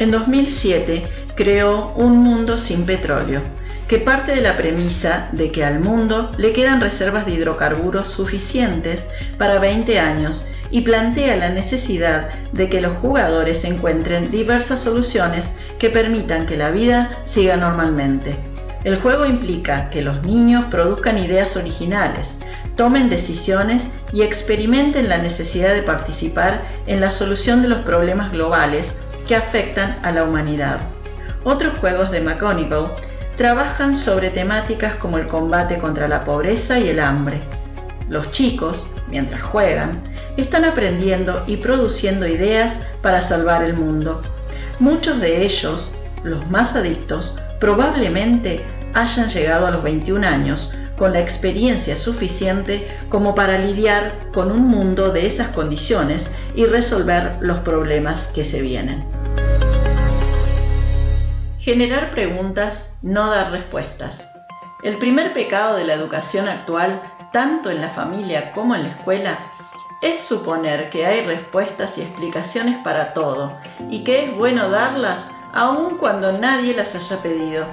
En 2007 creó Un Mundo sin Petróleo, que parte de la premisa de que al mundo le quedan reservas de hidrocarburos suficientes para 20 años y plantea la necesidad de que los jugadores encuentren diversas soluciones que permitan que la vida siga normalmente. El juego implica que los niños produzcan ideas originales, tomen decisiones y experimenten la necesidad de participar en la solución de los problemas globales que afectan a la humanidad. Otros juegos de McGonagall trabajan sobre temáticas como el combate contra la pobreza y el hambre. Los chicos, mientras juegan, están aprendiendo y produciendo ideas para salvar el mundo. Muchos de ellos, los más adictos, probablemente hayan llegado a los 21 años con la experiencia suficiente como para lidiar con un mundo de esas condiciones y resolver los problemas que se vienen. Generar preguntas, no dar respuestas. El primer pecado de la educación actual, tanto en la familia como en la escuela, es suponer que hay respuestas y explicaciones para todo y que es bueno darlas aun cuando nadie las haya pedido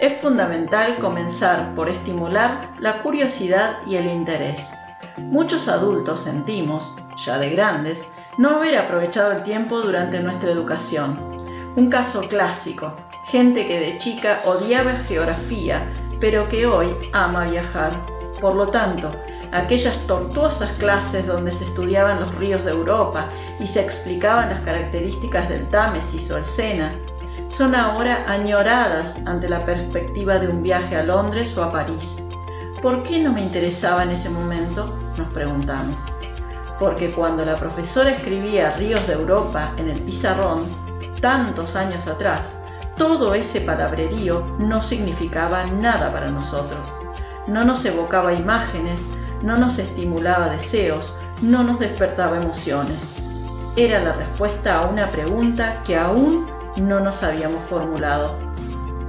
es fundamental comenzar por estimular la curiosidad y el interés. Muchos adultos sentimos, ya de grandes, no haber aprovechado el tiempo durante nuestra educación. Un caso clásico, gente que de chica odiaba geografía, pero que hoy ama viajar. Por lo tanto, aquellas tortuosas clases donde se estudiaban los ríos de Europa y se explicaban las características del Támesis o el Sena, son ahora añoradas ante la perspectiva de un viaje a Londres o a París. ¿Por qué no me interesaba en ese momento? Nos preguntamos. Porque cuando la profesora escribía Ríos de Europa en el pizarrón, tantos años atrás, todo ese palabrerío no significaba nada para nosotros. No nos evocaba imágenes, no nos estimulaba deseos, no nos despertaba emociones. Era la respuesta a una pregunta que aún no nos habíamos formulado.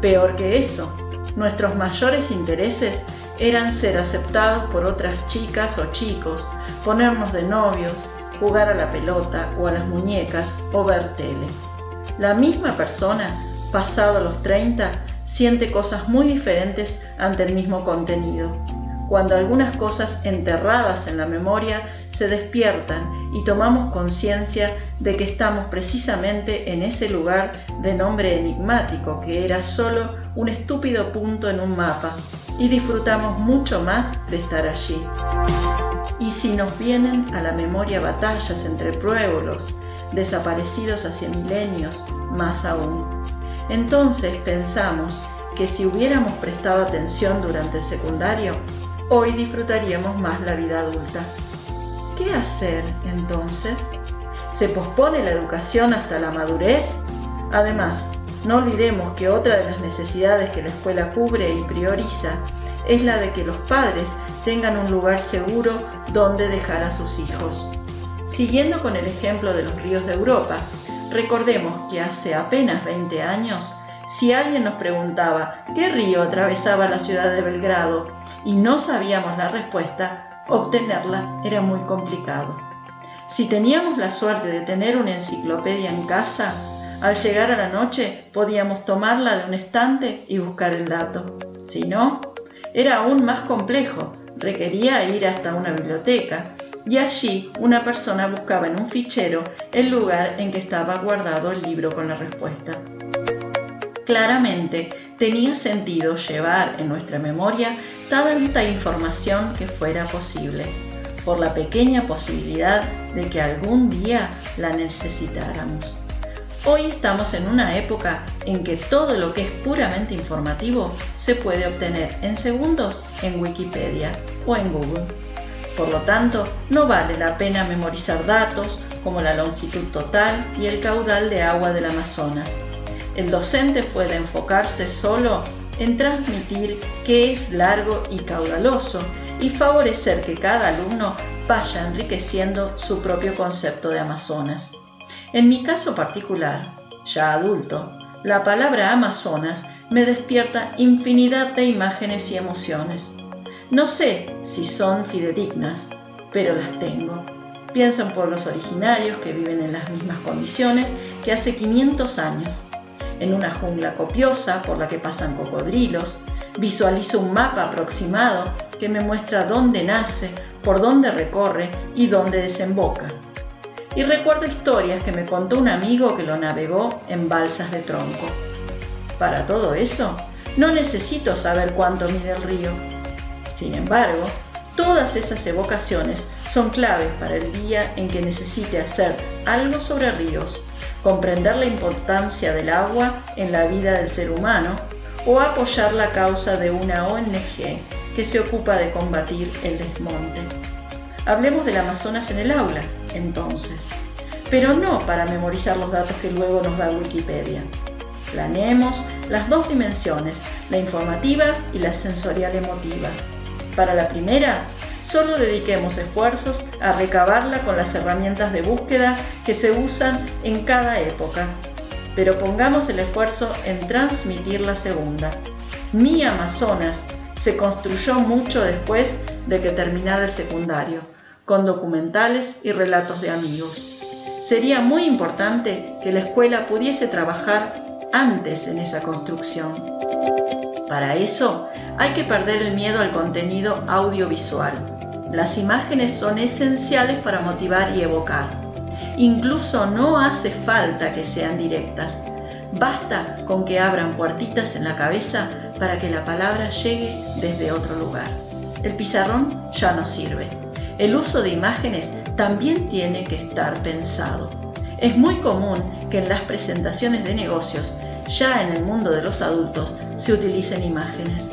Peor que eso, nuestros mayores intereses eran ser aceptados por otras chicas o chicos, ponernos de novios, jugar a la pelota o a las muñecas o ver tele. La misma persona, pasado los 30, siente cosas muy diferentes ante el mismo contenido. Cuando algunas cosas enterradas en la memoria se despiertan y tomamos conciencia de que estamos precisamente en ese lugar de nombre enigmático que era solo un estúpido punto en un mapa y disfrutamos mucho más de estar allí. Y si nos vienen a la memoria batallas entre pueblos, desaparecidos hace milenios, más aún. Entonces pensamos que si hubiéramos prestado atención durante el secundario, hoy disfrutaríamos más la vida adulta. ¿Qué hacer entonces? ¿Se pospone la educación hasta la madurez? Además, no olvidemos que otra de las necesidades que la escuela cubre y prioriza es la de que los padres tengan un lugar seguro donde dejar a sus hijos. Siguiendo con el ejemplo de los ríos de Europa, recordemos que hace apenas 20 años, si alguien nos preguntaba qué río atravesaba la ciudad de Belgrado y no sabíamos la respuesta, obtenerla era muy complicado. Si teníamos la suerte de tener una enciclopedia en casa, al llegar a la noche podíamos tomarla de un estante y buscar el dato. Si no, era aún más complejo, requería ir hasta una biblioteca, y allí una persona buscaba en un fichero el lugar en que estaba guardado el libro con la respuesta. Claramente tenía sentido llevar en nuestra memoria tanta información que fuera posible, por la pequeña posibilidad de que algún día la necesitáramos. Hoy estamos en una época en que todo lo que es puramente informativo se puede obtener en segundos en Wikipedia o en Google. Por lo tanto, no vale la pena memorizar datos como la longitud total y el caudal de agua del Amazonas. El docente puede enfocarse solo en transmitir qué es largo y caudaloso y favorecer que cada alumno vaya enriqueciendo su propio concepto de Amazonas. En mi caso particular, ya adulto, la palabra Amazonas me despierta infinidad de imágenes y emociones. No sé si son fidedignas, pero las tengo. Pienso en pueblos originarios que viven en las mismas condiciones que hace 500 años. En una jungla copiosa por la que pasan cocodrilos, visualizo un mapa aproximado que me muestra dónde nace, por dónde recorre y dónde desemboca. Y recuerdo historias que me contó un amigo que lo navegó en balsas de tronco. Para todo eso, no necesito saber cuánto mide el río, sin embargo, todas esas evocaciones son claves para el día en que necesite hacer algo sobre ríos, comprender la importancia del agua en la vida del ser humano o apoyar la causa de una ONG que se ocupa de combatir el desmonte. Hablemos del Amazonas en el aula, entonces, pero no para memorizar los datos que luego nos da Wikipedia. Planeemos las dos dimensiones, la informativa y la sensorial emotiva para la primera, solo dediquemos esfuerzos a recabarla con las herramientas de búsqueda que se usan en cada época, pero pongamos el esfuerzo en transmitir la segunda. Mi Amazonas se construyó mucho después de que terminara el secundario, con documentales y relatos de amigos. Sería muy importante que la escuela pudiese trabajar antes en esa construcción. Para eso, hay que perder el miedo al contenido audiovisual. Las imágenes son esenciales para motivar y evocar. Incluso no hace falta que sean directas. Basta con que abran puertitas en la cabeza para que la palabra llegue desde otro lugar. El pizarrón ya no sirve. El uso de imágenes también tiene que estar pensado. Es muy común que en las presentaciones de negocios, ya en el mundo de los adultos, se utilicen imágenes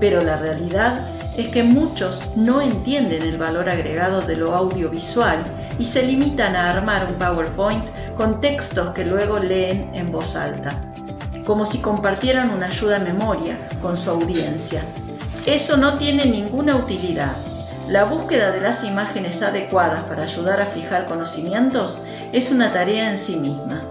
pero la realidad es que muchos no entienden el valor agregado de lo audiovisual y se limitan a armar un PowerPoint con textos que luego leen en voz alta, como si compartieran una ayuda a memoria con su audiencia. Eso no tiene ninguna utilidad. La búsqueda de las imágenes adecuadas para ayudar a fijar conocimientos es una tarea en sí misma.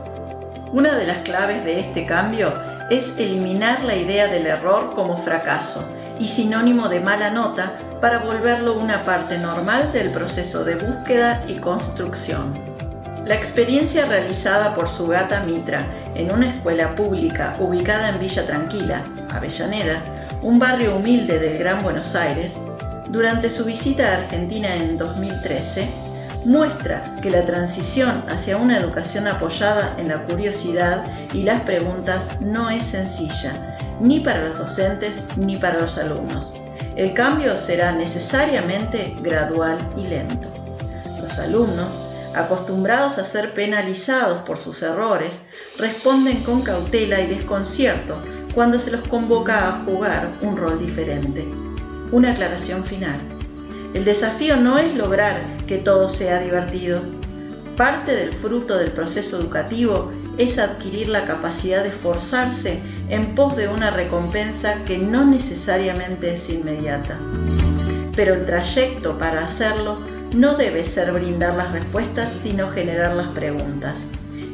Una de las claves de este cambio es eliminar la idea del error como fracaso y sinónimo de mala nota para volverlo una parte normal del proceso de búsqueda y construcción. La experiencia realizada por Sugata Mitra en una escuela pública ubicada en Villa Tranquila, Avellaneda, un barrio humilde del Gran Buenos Aires, durante su visita a Argentina en 2013, muestra que la transición hacia una educación apoyada en la curiosidad y las preguntas no es sencilla ni para los docentes ni para los alumnos. El cambio será necesariamente gradual y lento. Los alumnos, acostumbrados a ser penalizados por sus errores, responden con cautela y desconcierto cuando se los convoca a jugar un rol diferente. Una aclaración final. El desafío no es lograr que todo sea divertido. Parte del fruto del proceso educativo es adquirir la capacidad de esforzarse en pos de una recompensa que no necesariamente es inmediata. Pero el trayecto para hacerlo no debe ser brindar las respuestas, sino generar las preguntas.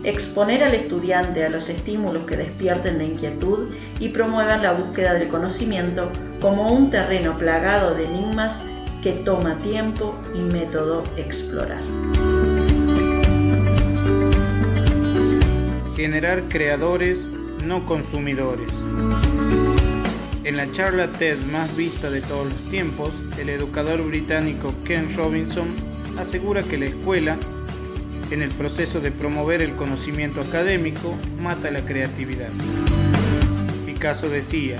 Exponer al estudiante a los estímulos que despierten la inquietud y promuevan la búsqueda del conocimiento como un terreno plagado de enigmas que toma tiempo y método explorar. Generar creadores no consumidores. En la charla TED más vista de todos los tiempos, el educador británico Ken Robinson asegura que la escuela, en el proceso de promover el conocimiento académico, mata la creatividad. Picasso decía,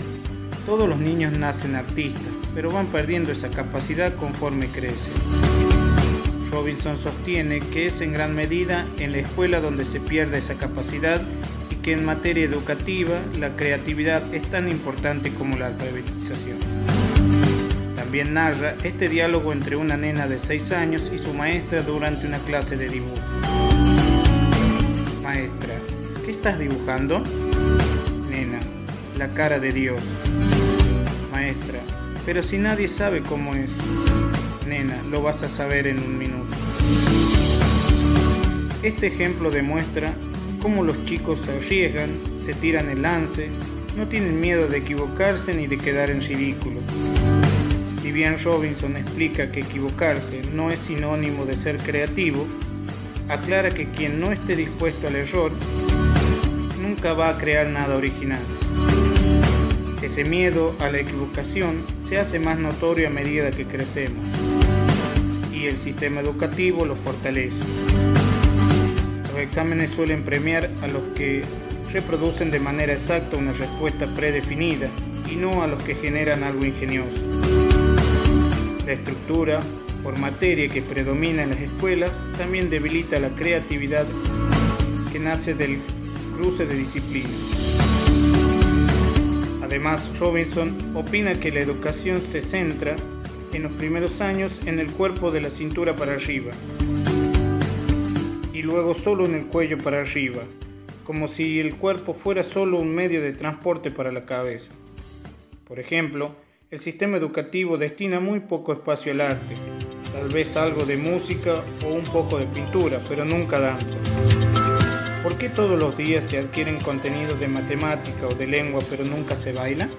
todos los niños nacen artistas, pero van perdiendo esa capacidad conforme crecen. Robinson sostiene que es en gran medida en la escuela donde se pierde esa capacidad y que en materia educativa la creatividad es tan importante como la alfabetización. También narra este diálogo entre una nena de 6 años y su maestra durante una clase de dibujo. Maestra, ¿qué estás dibujando? Nena, la cara de Dios. Maestra, pero si nadie sabe cómo es. Lo vas a saber en un minuto. Este ejemplo demuestra cómo los chicos se arriesgan, se tiran el lance, no tienen miedo de equivocarse ni de quedar en ridículo. Si bien Robinson explica que equivocarse no es sinónimo de ser creativo, aclara que quien no esté dispuesto al error nunca va a crear nada original. Ese miedo a la equivocación se hace más notorio a medida que crecemos el sistema educativo lo fortalece. Los exámenes suelen premiar a los que reproducen de manera exacta una respuesta predefinida y no a los que generan algo ingenioso. La estructura por materia que predomina en las escuelas también debilita la creatividad que nace del cruce de disciplinas. Además, Robinson opina que la educación se centra en los primeros años en el cuerpo de la cintura para arriba y luego solo en el cuello para arriba, como si el cuerpo fuera solo un medio de transporte para la cabeza. Por ejemplo, el sistema educativo destina muy poco espacio al arte, tal vez algo de música o un poco de pintura, pero nunca danza. ¿Por qué todos los días se adquieren contenidos de matemática o de lengua pero nunca se baila?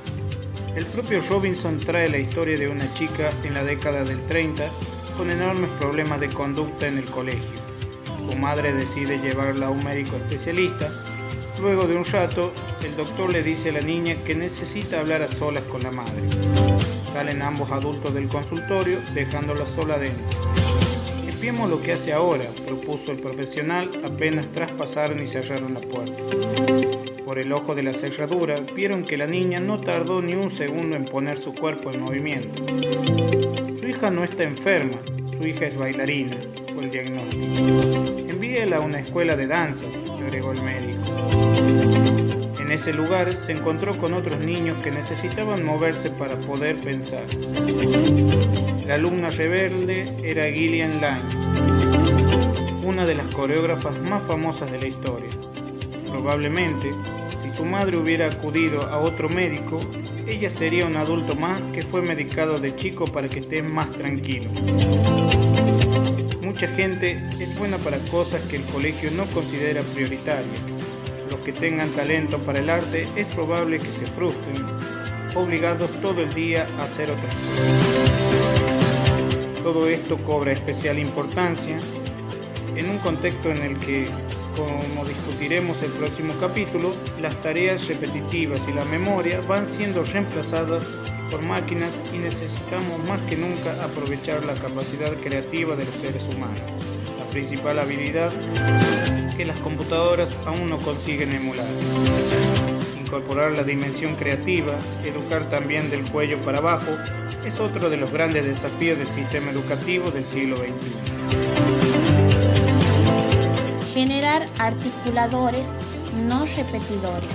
El propio Robinson trae la historia de una chica en la década del 30 con enormes problemas de conducta en el colegio. Su madre decide llevarla a un médico especialista. Luego de un rato, el doctor le dice a la niña que necesita hablar a solas con la madre. Salen ambos adultos del consultorio dejándola sola dentro. Espiemos lo que hace ahora, propuso el profesional apenas traspasaron y cerraron la puerta. Por el ojo de la cerradura vieron que la niña no tardó ni un segundo en poner su cuerpo en movimiento. Su hija no está enferma, su hija es bailarina, fue el diagnóstico. Envíela a una escuela de danzas, agregó el médico. En ese lugar se encontró con otros niños que necesitaban moverse para poder pensar. La alumna rebelde era Gillian Lang, una de las coreógrafas más famosas de la historia. Probablemente, si su madre hubiera acudido a otro médico, ella sería un adulto más que fue medicado de chico para que esté más tranquilo. Mucha gente es buena para cosas que el colegio no considera prioritarias. Los que tengan talento para el arte es probable que se frustren, obligados todo el día a hacer otras cosas. Todo esto cobra especial importancia en un contexto en el que, como discutiremos el próximo capítulo, las tareas repetitivas y la memoria van siendo reemplazadas por máquinas y necesitamos más que nunca aprovechar la capacidad creativa de los seres humanos, la principal habilidad que las computadoras aún no consiguen emular. Incorporar la dimensión creativa, educar también del cuello para abajo, es otro de los grandes desafíos del sistema educativo del siglo XXI. Generar articuladores no repetidores.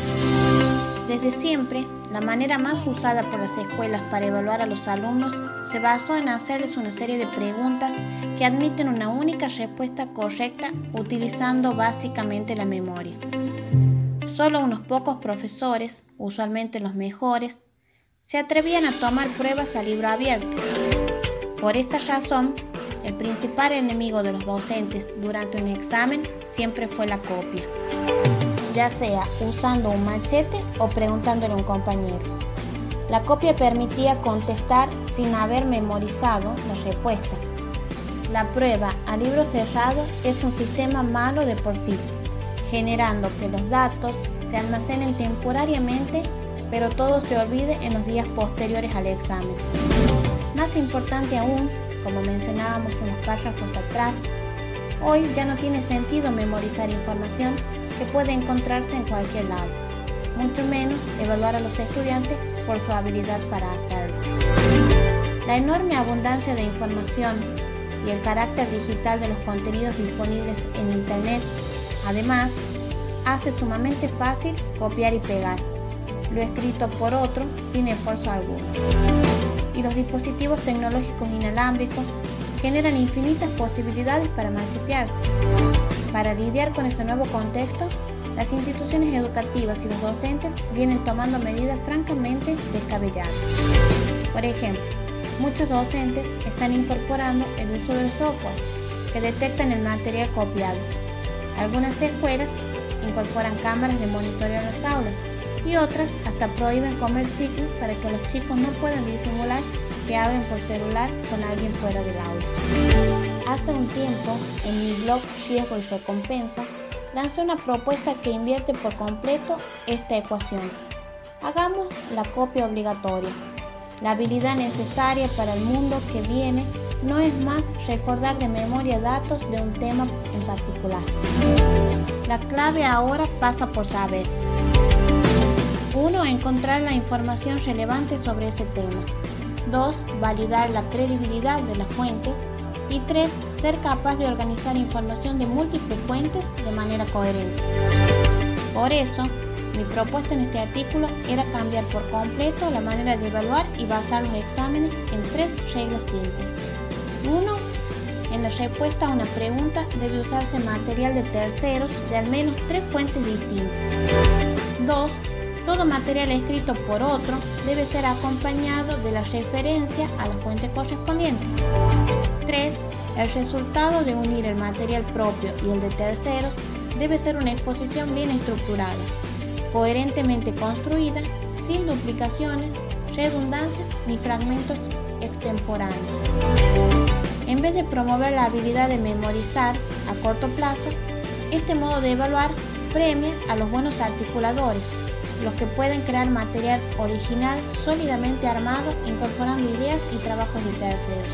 Desde siempre, la manera más usada por las escuelas para evaluar a los alumnos se basó en hacerles una serie de preguntas que admiten una única respuesta correcta utilizando básicamente la memoria. Solo unos pocos profesores, usualmente los mejores, se atrevían a tomar pruebas a libro abierto. Por esta razón, el principal enemigo de los docentes durante un examen siempre fue la copia, ya sea usando un machete o preguntándole a un compañero. La copia permitía contestar sin haber memorizado la respuesta. La prueba a libro cerrado es un sistema malo de por sí, generando que los datos se almacenen temporariamente pero todo se olvide en los días posteriores al examen. Más importante aún, como mencionábamos unos párrafos atrás, hoy ya no tiene sentido memorizar información que puede encontrarse en cualquier lado, mucho menos evaluar a los estudiantes por su habilidad para hacerlo. La enorme abundancia de información y el carácter digital de los contenidos disponibles en Internet, además, hace sumamente fácil copiar y pegar lo escrito por otro sin esfuerzo alguno. Y los dispositivos tecnológicos inalámbricos generan infinitas posibilidades para machetearse. Para lidiar con ese nuevo contexto, las instituciones educativas y los docentes vienen tomando medidas francamente descabelladas. Por ejemplo, muchos docentes están incorporando el uso del software que detectan el material copiado. Algunas escuelas incorporan cámaras de monitoreo en las aulas y otras hasta prohíben comer chicles para que los chicos no puedan disimular que hablen por celular con alguien fuera del aula. Hace un tiempo, en mi blog Riesgo y Recompensa, lancé una propuesta que invierte por completo esta ecuación. Hagamos la copia obligatoria. La habilidad necesaria para el mundo que viene no es más recordar de memoria datos de un tema en particular. La clave ahora pasa por saber. 1. Encontrar la información relevante sobre ese tema. 2. Validar la credibilidad de las fuentes. Y 3. Ser capaz de organizar información de múltiples fuentes de manera coherente. Por eso, mi propuesta en este artículo era cambiar por completo la manera de evaluar y basar los exámenes en tres reglas simples. 1. En la respuesta a una pregunta debe usarse material de terceros de al menos tres fuentes distintas. 2 todo material escrito por otro debe ser acompañado de la referencia a la fuente correspondiente. 3. El resultado de unir el material propio y el de terceros debe ser una exposición bien estructurada, coherentemente construida, sin duplicaciones, redundancias ni fragmentos extemporáneos. En vez de promover la habilidad de memorizar a corto plazo, este modo de evaluar premia a los buenos articuladores los que pueden crear material original sólidamente armado incorporando ideas y trabajos de terceros.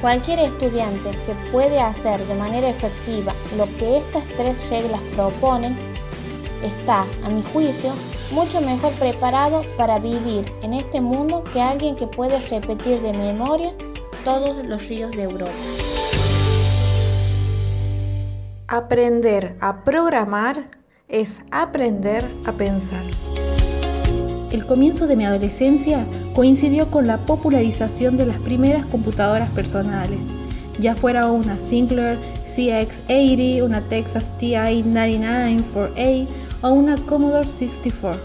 Cualquier estudiante que puede hacer de manera efectiva lo que estas tres reglas proponen está, a mi juicio, mucho mejor preparado para vivir en este mundo que alguien que puede repetir de memoria todos los ríos de Europa. Aprender a programar es aprender a pensar. El comienzo de mi adolescencia coincidió con la popularización de las primeras computadoras personales, ya fuera una Sinclair CX80, una Texas TI-99 4A o una Commodore 64.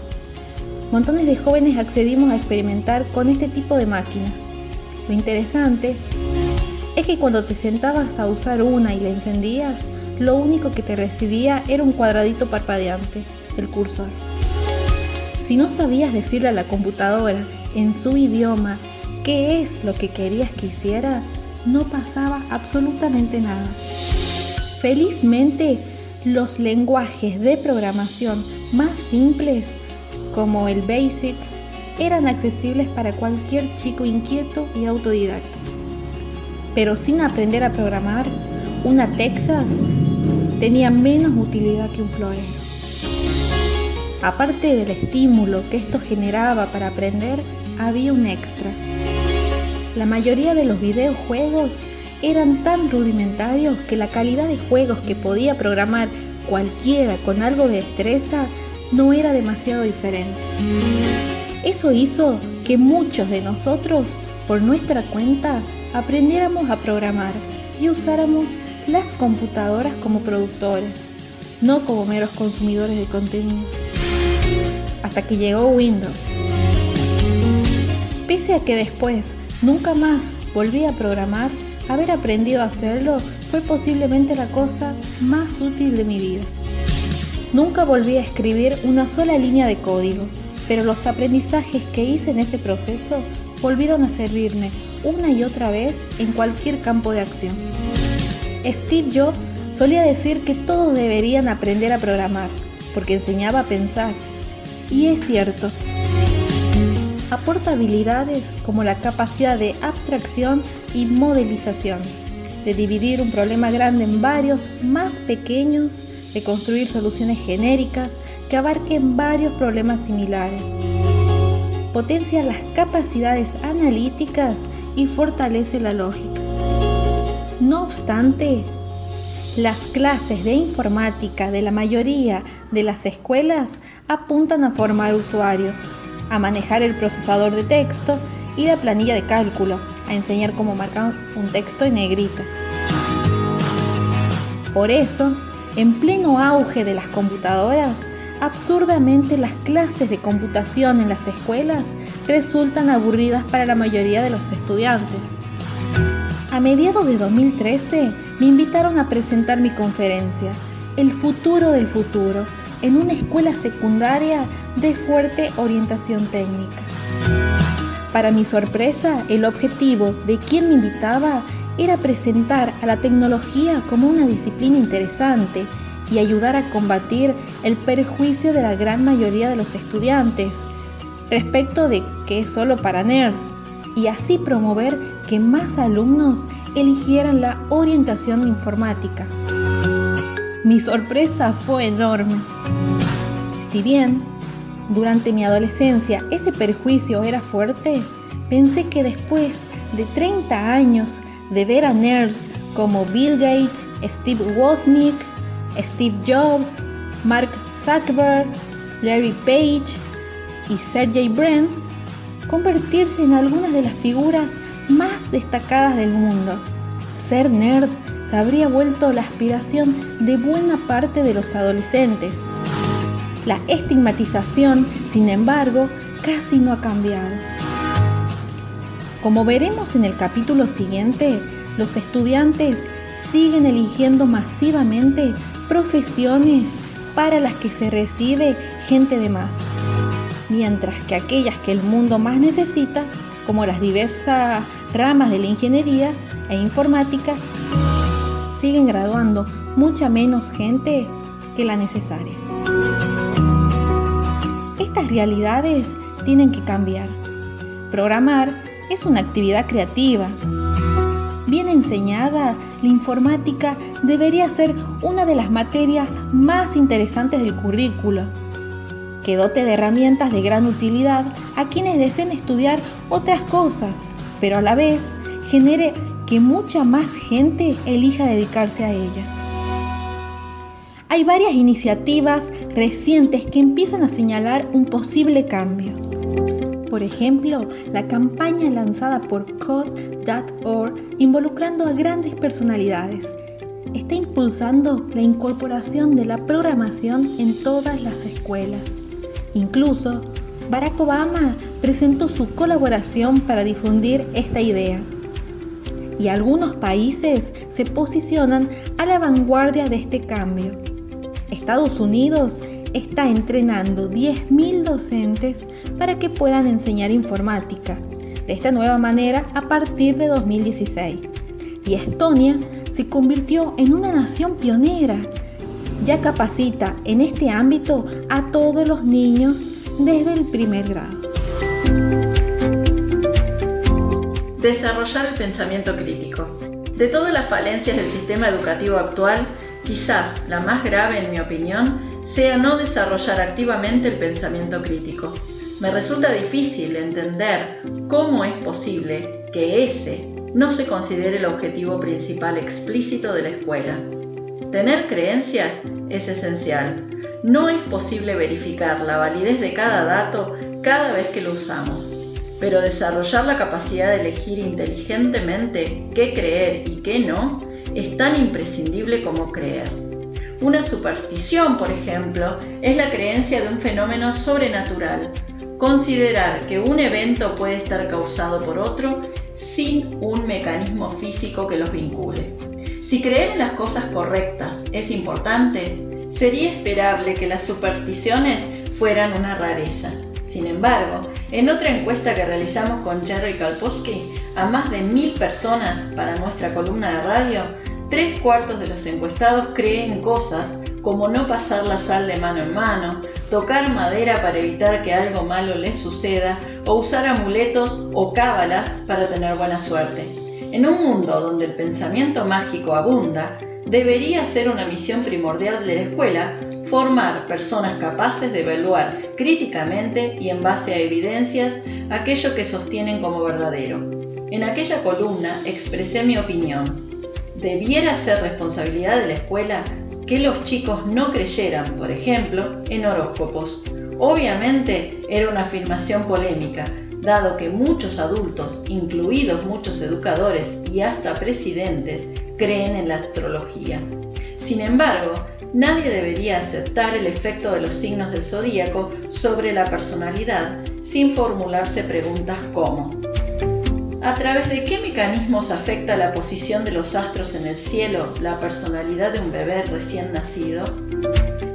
Montones de jóvenes accedimos a experimentar con este tipo de máquinas. Lo interesante es que cuando te sentabas a usar una y la encendías, lo único que te recibía era un cuadradito parpadeante, el cursor. Si no sabías decirle a la computadora en su idioma qué es lo que querías que hiciera, no pasaba absolutamente nada. Felizmente, los lenguajes de programación más simples, como el BASIC, eran accesibles para cualquier chico inquieto y autodidacta. Pero sin aprender a programar, una Texas tenía menos utilidad que un florero. Aparte del estímulo que esto generaba para aprender, había un extra. La mayoría de los videojuegos eran tan rudimentarios que la calidad de juegos que podía programar cualquiera con algo de destreza no era demasiado diferente. Eso hizo que muchos de nosotros, por nuestra cuenta, aprendiéramos a programar y usáramos las computadoras como productores, no como meros consumidores de contenido. Hasta que llegó Windows. Pese a que después nunca más volví a programar, haber aprendido a hacerlo fue posiblemente la cosa más útil de mi vida. Nunca volví a escribir una sola línea de código, pero los aprendizajes que hice en ese proceso volvieron a servirme una y otra vez en cualquier campo de acción. Steve Jobs solía decir que todos deberían aprender a programar, porque enseñaba a pensar. Y es cierto. aporta habilidades como la capacidad de abstracción y modelización, de dividir un problema grande en varios más pequeños, de construir soluciones genéricas que abarquen varios problemas similares. Potencia las capacidades analíticas y fortalece la lógica. No obstante, las clases de informática de la mayoría de las escuelas apuntan a formar usuarios, a manejar el procesador de texto y la planilla de cálculo, a enseñar cómo marcar un texto en negrito. Por eso, en pleno auge de las computadoras, absurdamente las clases de computación en las escuelas resultan aburridas para la mayoría de los estudiantes. A mediados de 2013 me invitaron a presentar mi conferencia, El futuro del futuro, en una escuela secundaria de fuerte orientación técnica. Para mi sorpresa, el objetivo de quien me invitaba era presentar a la tecnología como una disciplina interesante y ayudar a combatir el perjuicio de la gran mayoría de los estudiantes respecto de que es solo para nerds y así promover que más alumnos eligieran la orientación informática. Mi sorpresa fue enorme. Si bien durante mi adolescencia ese perjuicio era fuerte, pensé que después de 30 años de ver a nerds como Bill Gates, Steve Wozniak, Steve Jobs, Mark Zuckerberg, Larry Page y Sergey Brin convertirse en algunas de las figuras más destacadas del mundo. Ser nerd se habría vuelto la aspiración de buena parte de los adolescentes. La estigmatización, sin embargo, casi no ha cambiado. Como veremos en el capítulo siguiente, los estudiantes siguen eligiendo masivamente profesiones para las que se recibe gente de más, mientras que aquellas que el mundo más necesita, como las diversas ramas de la ingeniería e informática, siguen graduando mucha menos gente que la necesaria. Estas realidades tienen que cambiar. Programar es una actividad creativa. Bien enseñada, la informática debería ser una de las materias más interesantes del currículo, que dote de herramientas de gran utilidad a quienes deseen estudiar otras cosas, pero a la vez genere que mucha más gente elija dedicarse a ella. Hay varias iniciativas recientes que empiezan a señalar un posible cambio. Por ejemplo, la campaña lanzada por Code.org involucrando a grandes personalidades está impulsando la incorporación de la programación en todas las escuelas. Incluso, Barack Obama presentó su colaboración para difundir esta idea. Y algunos países se posicionan a la vanguardia de este cambio. Estados Unidos está entrenando 10.000 docentes para que puedan enseñar informática de esta nueva manera a partir de 2016. Y Estonia se convirtió en una nación pionera. Ya capacita en este ámbito a todos los niños desde el primer grado. Desarrollar el pensamiento crítico. De todas las falencias del sistema educativo actual, quizás la más grave en mi opinión sea no desarrollar activamente el pensamiento crítico. Me resulta difícil entender cómo es posible que ese no se considere el objetivo principal explícito de la escuela. Tener creencias es esencial. No es posible verificar la validez de cada dato cada vez que lo usamos, pero desarrollar la capacidad de elegir inteligentemente qué creer y qué no es tan imprescindible como creer. Una superstición, por ejemplo, es la creencia de un fenómeno sobrenatural, considerar que un evento puede estar causado por otro sin un mecanismo físico que los vincule. Si creer en las cosas correctas es importante, sería esperable que las supersticiones fueran una rareza. Sin embargo, en otra encuesta que realizamos con Jerry Kalpowski a más de mil personas para nuestra columna de radio, tres cuartos de los encuestados creen cosas como no pasar la sal de mano en mano, tocar madera para evitar que algo malo les suceda o usar amuletos o cábalas para tener buena suerte. En un mundo donde el pensamiento mágico abunda, debería ser una misión primordial de la escuela formar personas capaces de evaluar críticamente y en base a evidencias aquello que sostienen como verdadero. En aquella columna expresé mi opinión. Debiera ser responsabilidad de la escuela que los chicos no creyeran, por ejemplo, en horóscopos. Obviamente era una afirmación polémica, dado que muchos adultos, incluidos muchos educadores y hasta presidentes, creen en la astrología. Sin embargo, nadie debería aceptar el efecto de los signos del zodíaco sobre la personalidad sin formularse preguntas como ¿A través de qué mecanismos afecta la posición de los astros en el cielo la personalidad de un bebé recién nacido?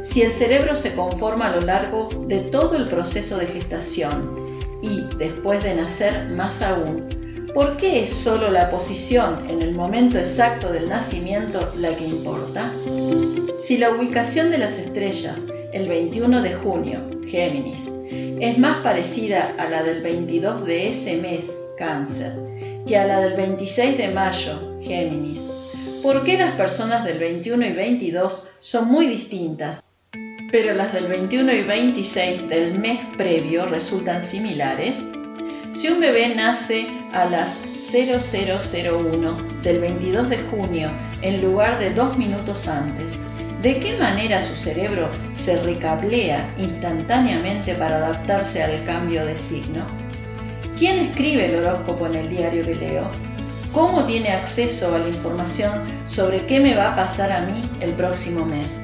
Si el cerebro se conforma a lo largo de todo el proceso de gestación y después de nacer más aún, ¿por qué es solo la posición en el momento exacto del nacimiento la que importa? Si la ubicación de las estrellas el 21 de junio, Géminis, es más parecida a la del 22 de ese mes, Cáncer, que a la del 26 de mayo, Géminis. ¿Por qué las personas del 21 y 22 son muy distintas, pero las del 21 y 26 del mes previo resultan similares? Si un bebé nace a las 0001 del 22 de junio en lugar de dos minutos antes, ¿de qué manera su cerebro se recablea instantáneamente para adaptarse al cambio de signo? ¿Quién escribe el horóscopo en el diario que leo? ¿Cómo tiene acceso a la información sobre qué me va a pasar a mí el próximo mes?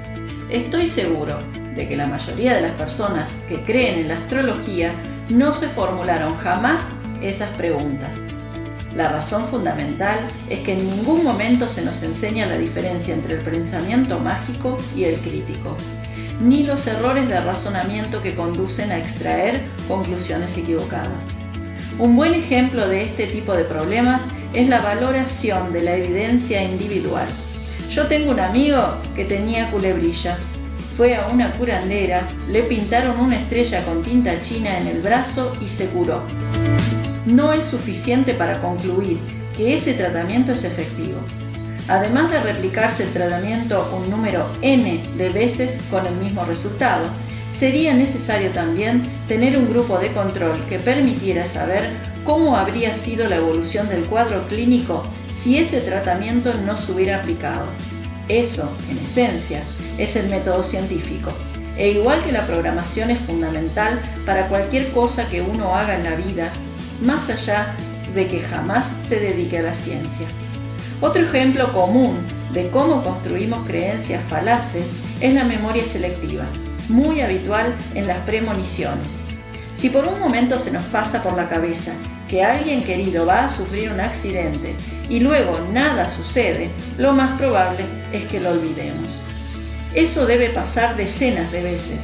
Estoy seguro de que la mayoría de las personas que creen en la astrología no se formularon jamás esas preguntas. La razón fundamental es que en ningún momento se nos enseña la diferencia entre el pensamiento mágico y el crítico, ni los errores de razonamiento que conducen a extraer conclusiones equivocadas. Un buen ejemplo de este tipo de problemas es la valoración de la evidencia individual. Yo tengo un amigo que tenía culebrilla. Fue a una curandera, le pintaron una estrella con tinta china en el brazo y se curó. No es suficiente para concluir que ese tratamiento es efectivo. Además de replicarse el tratamiento un número n de veces con el mismo resultado, sería necesario también tener un grupo de control que permitiera saber cómo habría sido la evolución del cuadro clínico si ese tratamiento no se hubiera aplicado. Eso, en esencia, es el método científico. E igual que la programación es fundamental para cualquier cosa que uno haga en la vida, más allá de que jamás se dedique a la ciencia. Otro ejemplo común de cómo construimos creencias falaces es la memoria selectiva muy habitual en las premoniciones. Si por un momento se nos pasa por la cabeza que alguien querido va a sufrir un accidente y luego nada sucede, lo más probable es que lo olvidemos. Eso debe pasar decenas de veces.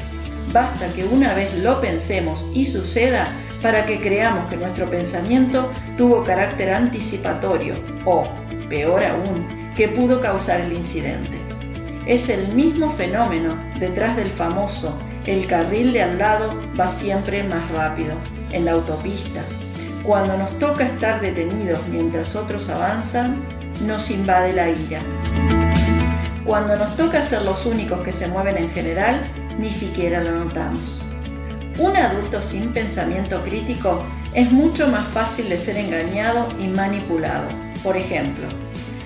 Basta que una vez lo pensemos y suceda para que creamos que nuestro pensamiento tuvo carácter anticipatorio o, peor aún, que pudo causar el incidente. Es el mismo fenómeno detrás del famoso el carril de al lado va siempre más rápido en la autopista. Cuando nos toca estar detenidos mientras otros avanzan, nos invade la ira. Cuando nos toca ser los únicos que se mueven en general, ni siquiera lo notamos. Un adulto sin pensamiento crítico es mucho más fácil de ser engañado y manipulado. Por ejemplo,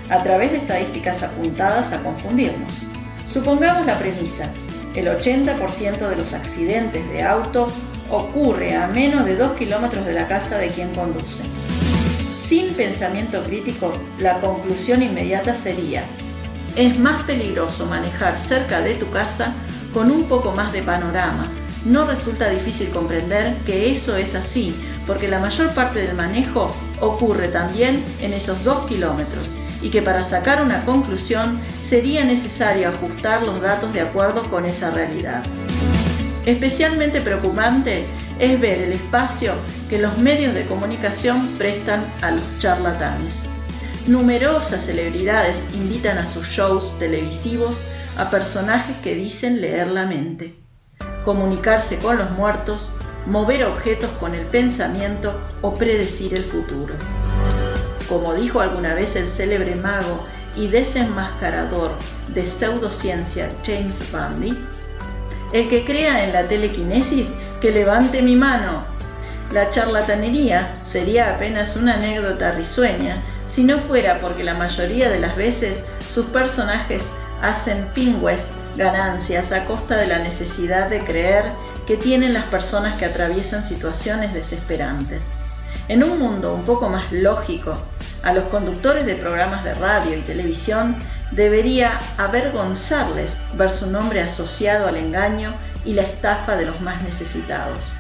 a través de estadísticas apuntadas a confundirnos. Supongamos la premisa, el 80% de los accidentes de auto ocurre a menos de 2 kilómetros de la casa de quien conduce. Sin pensamiento crítico, la conclusión inmediata sería, es más peligroso manejar cerca de tu casa con un poco más de panorama. No resulta difícil comprender que eso es así, porque la mayor parte del manejo ocurre también en esos 2 kilómetros y que para sacar una conclusión sería necesario ajustar los datos de acuerdo con esa realidad. Especialmente preocupante es ver el espacio que los medios de comunicación prestan a los charlatanes. Numerosas celebridades invitan a sus shows televisivos a personajes que dicen leer la mente, comunicarse con los muertos, mover objetos con el pensamiento o predecir el futuro. Como dijo alguna vez el célebre mago y desenmascarador de pseudociencia James Randi, el que crea en la telequinesis, que levante mi mano. La charlatanería sería apenas una anécdota risueña si no fuera porque la mayoría de las veces sus personajes hacen pingües ganancias a costa de la necesidad de creer que tienen las personas que atraviesan situaciones desesperantes. En un mundo un poco más lógico, a los conductores de programas de radio y televisión debería avergonzarles ver su nombre asociado al engaño y la estafa de los más necesitados.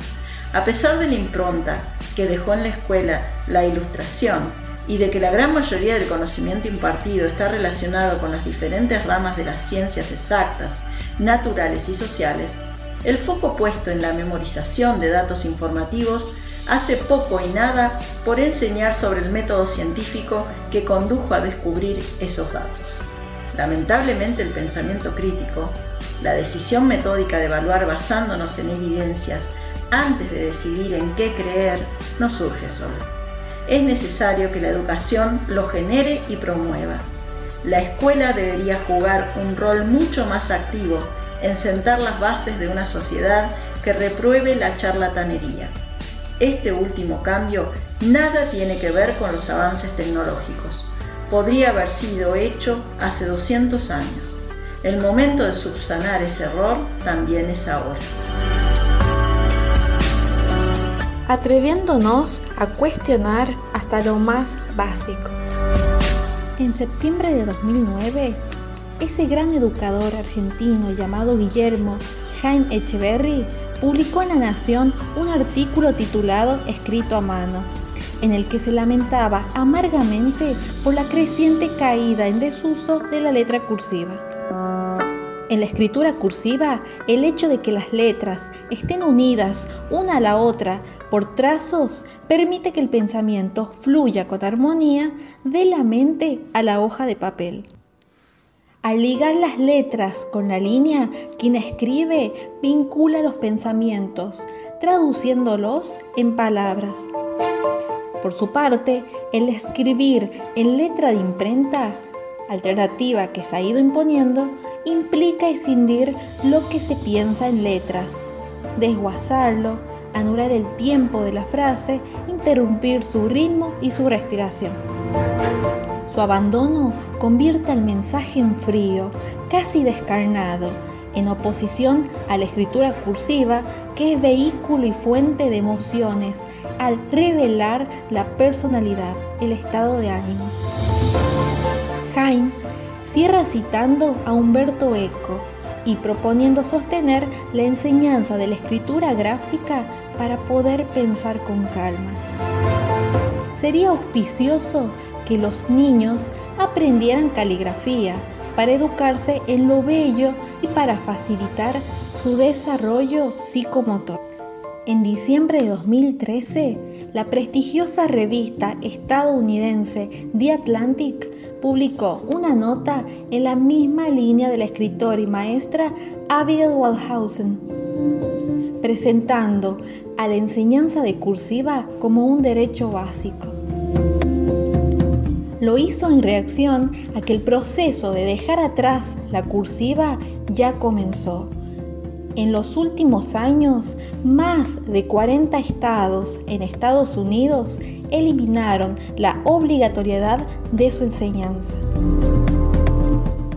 A pesar de la impronta que dejó en la escuela la ilustración y de que la gran mayoría del conocimiento impartido está relacionado con las diferentes ramas de las ciencias exactas, naturales y sociales, el foco puesto en la memorización de datos informativos hace poco y nada por enseñar sobre el método científico que condujo a descubrir esos datos. Lamentablemente el pensamiento crítico, la decisión metódica de evaluar basándonos en evidencias antes de decidir en qué creer, no surge solo. Es necesario que la educación lo genere y promueva. La escuela debería jugar un rol mucho más activo en sentar las bases de una sociedad que repruebe la charlatanería. Este último cambio nada tiene que ver con los avances tecnológicos. Podría haber sido hecho hace 200 años. El momento de subsanar ese error también es ahora. Atreviéndonos a cuestionar hasta lo más básico. En septiembre de 2009, ese gran educador argentino llamado Guillermo Jaime Echeverry publicó en La Nación un artículo titulado Escrito a mano, en el que se lamentaba amargamente por la creciente caída en desuso de la letra cursiva. En la escritura cursiva, el hecho de que las letras estén unidas una a la otra por trazos permite que el pensamiento fluya con armonía de la mente a la hoja de papel. Al ligar las letras con la línea, quien escribe vincula los pensamientos, traduciéndolos en palabras. Por su parte, el escribir en letra de imprenta, alternativa que se ha ido imponiendo, implica escindir lo que se piensa en letras, desguazarlo, anular el tiempo de la frase, interrumpir su ritmo y su respiración. Su abandono convierte al mensaje en frío, casi descarnado, en oposición a la escritura cursiva que es vehículo y fuente de emociones al revelar la personalidad, el estado de ánimo. Cierra citando a Humberto Eco y proponiendo sostener la enseñanza de la escritura gráfica para poder pensar con calma. Sería auspicioso que los niños aprendieran caligrafía para educarse en lo bello y para facilitar su desarrollo psicomotor. En diciembre de 2013, la prestigiosa revista estadounidense The Atlantic publicó una nota en la misma línea de la escritora y maestra Abigail Waldhausen, presentando a la enseñanza de cursiva como un derecho básico lo hizo en reacción a que el proceso de dejar atrás la cursiva ya comenzó. En los últimos años, más de 40 estados en Estados Unidos eliminaron la obligatoriedad de su enseñanza.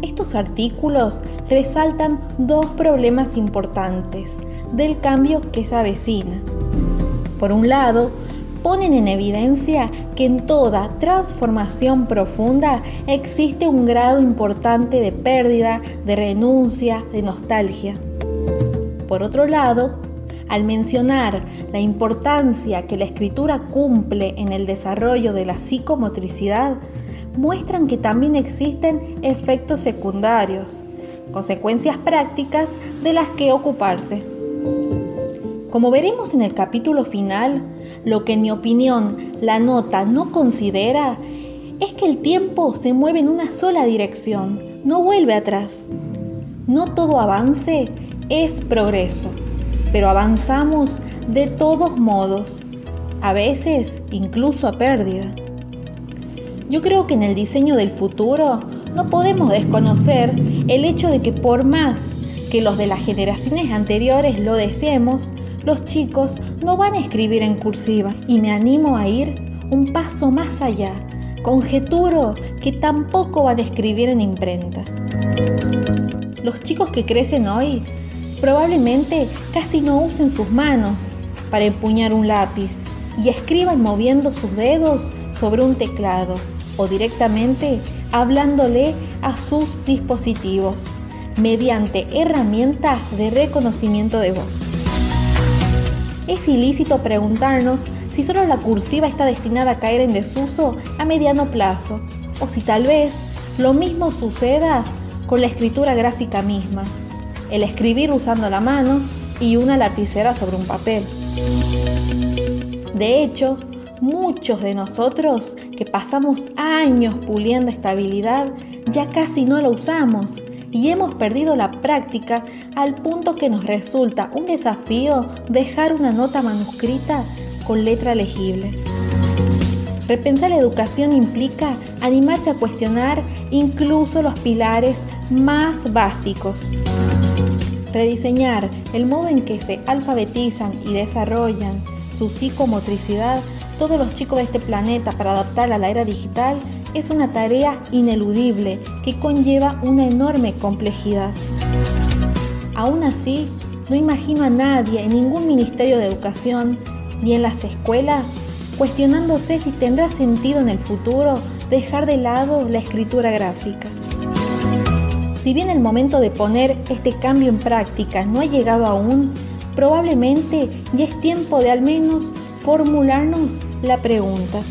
Estos artículos resaltan dos problemas importantes del cambio que se avecina. Por un lado, ponen en evidencia que en toda transformación profunda existe un grado importante de pérdida, de renuncia, de nostalgia. Por otro lado, al mencionar la importancia que la escritura cumple en el desarrollo de la psicomotricidad, muestran que también existen efectos secundarios, consecuencias prácticas de las que ocuparse. Como veremos en el capítulo final, lo que en mi opinión la nota no considera es que el tiempo se mueve en una sola dirección, no vuelve atrás. no todo avance es progreso, pero avanzamos de todos modos, a veces incluso a pérdida. Yo creo que en el diseño del futuro no podemos desconocer el hecho de que por más que los de las generaciones anteriores lo deseemos, los chicos no van a escribir en cursiva y me animo a ir un paso más allá. Conjeturo que tampoco van a escribir en imprenta. Los chicos que crecen hoy probablemente casi no usen sus manos para empuñar un lápiz y escriban moviendo sus dedos sobre un teclado o directamente hablándole a sus dispositivos mediante herramientas de reconocimiento de voz. Es ilícito preguntarnos si solo la cursiva está destinada a caer en desuso a mediano plazo o si tal vez lo mismo suceda con la escritura gráfica misma, el escribir usando la mano y una lapicera sobre un papel. De hecho, muchos de nosotros que pasamos años puliendo estabilidad ya casi no lo usamos y hemos perdido la práctica al punto que nos resulta un desafío dejar una nota manuscrita con letra legible. Repensar la educación implica animarse a cuestionar incluso los pilares más básicos. Rediseñar el modo en que se alfabetizan y desarrollan su psicomotricidad todos los chicos de este planeta para adaptar a la era digital es una tarea ineludible que conlleva una enorme complejidad. Aún así, no imagino a nadie en ningún ministerio de educación ni en las escuelas cuestionándose si tendrá sentido en el futuro dejar de lado la escritura gráfica. Si bien el momento de poner este cambio en práctica no ha llegado aún, probablemente ya es tiempo de al menos formularnos la pregunta.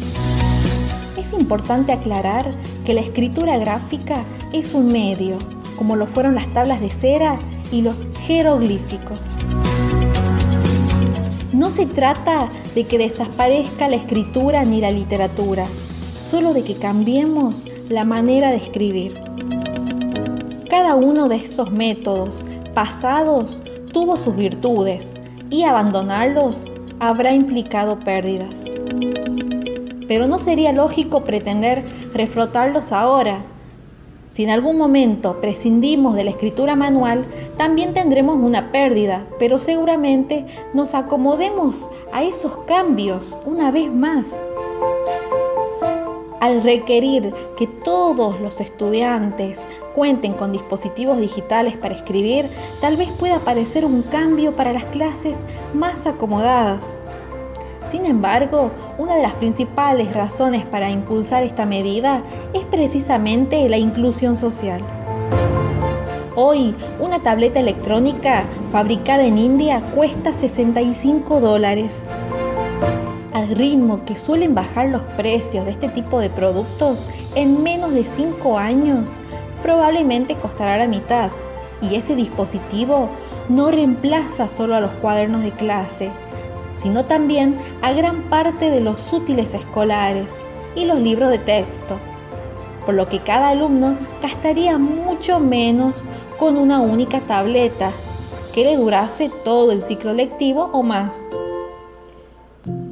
Es importante aclarar que la escritura gráfica es un medio, como lo fueron las tablas de cera y los jeroglíficos. No se trata de que desaparezca la escritura ni la literatura, solo de que cambiemos la manera de escribir. Cada uno de esos métodos pasados tuvo sus virtudes y abandonarlos habrá implicado pérdidas. Pero no sería lógico pretender reflotarlos ahora. Si en algún momento prescindimos de la escritura manual, también tendremos una pérdida, pero seguramente nos acomodemos a esos cambios una vez más. Al requerir que todos los estudiantes cuenten con dispositivos digitales para escribir, tal vez pueda parecer un cambio para las clases más acomodadas. Sin embargo, una de las principales razones para impulsar esta medida es precisamente la inclusión social. Hoy, una tableta electrónica fabricada en India cuesta 65 dólares. Al ritmo que suelen bajar los precios de este tipo de productos, en menos de 5 años probablemente costará la mitad. Y ese dispositivo no reemplaza solo a los cuadernos de clase, sino también a gran parte de los útiles escolares y los libros de texto, por lo que cada alumno gastaría mucho menos con una única tableta que le durase todo el ciclo lectivo o más.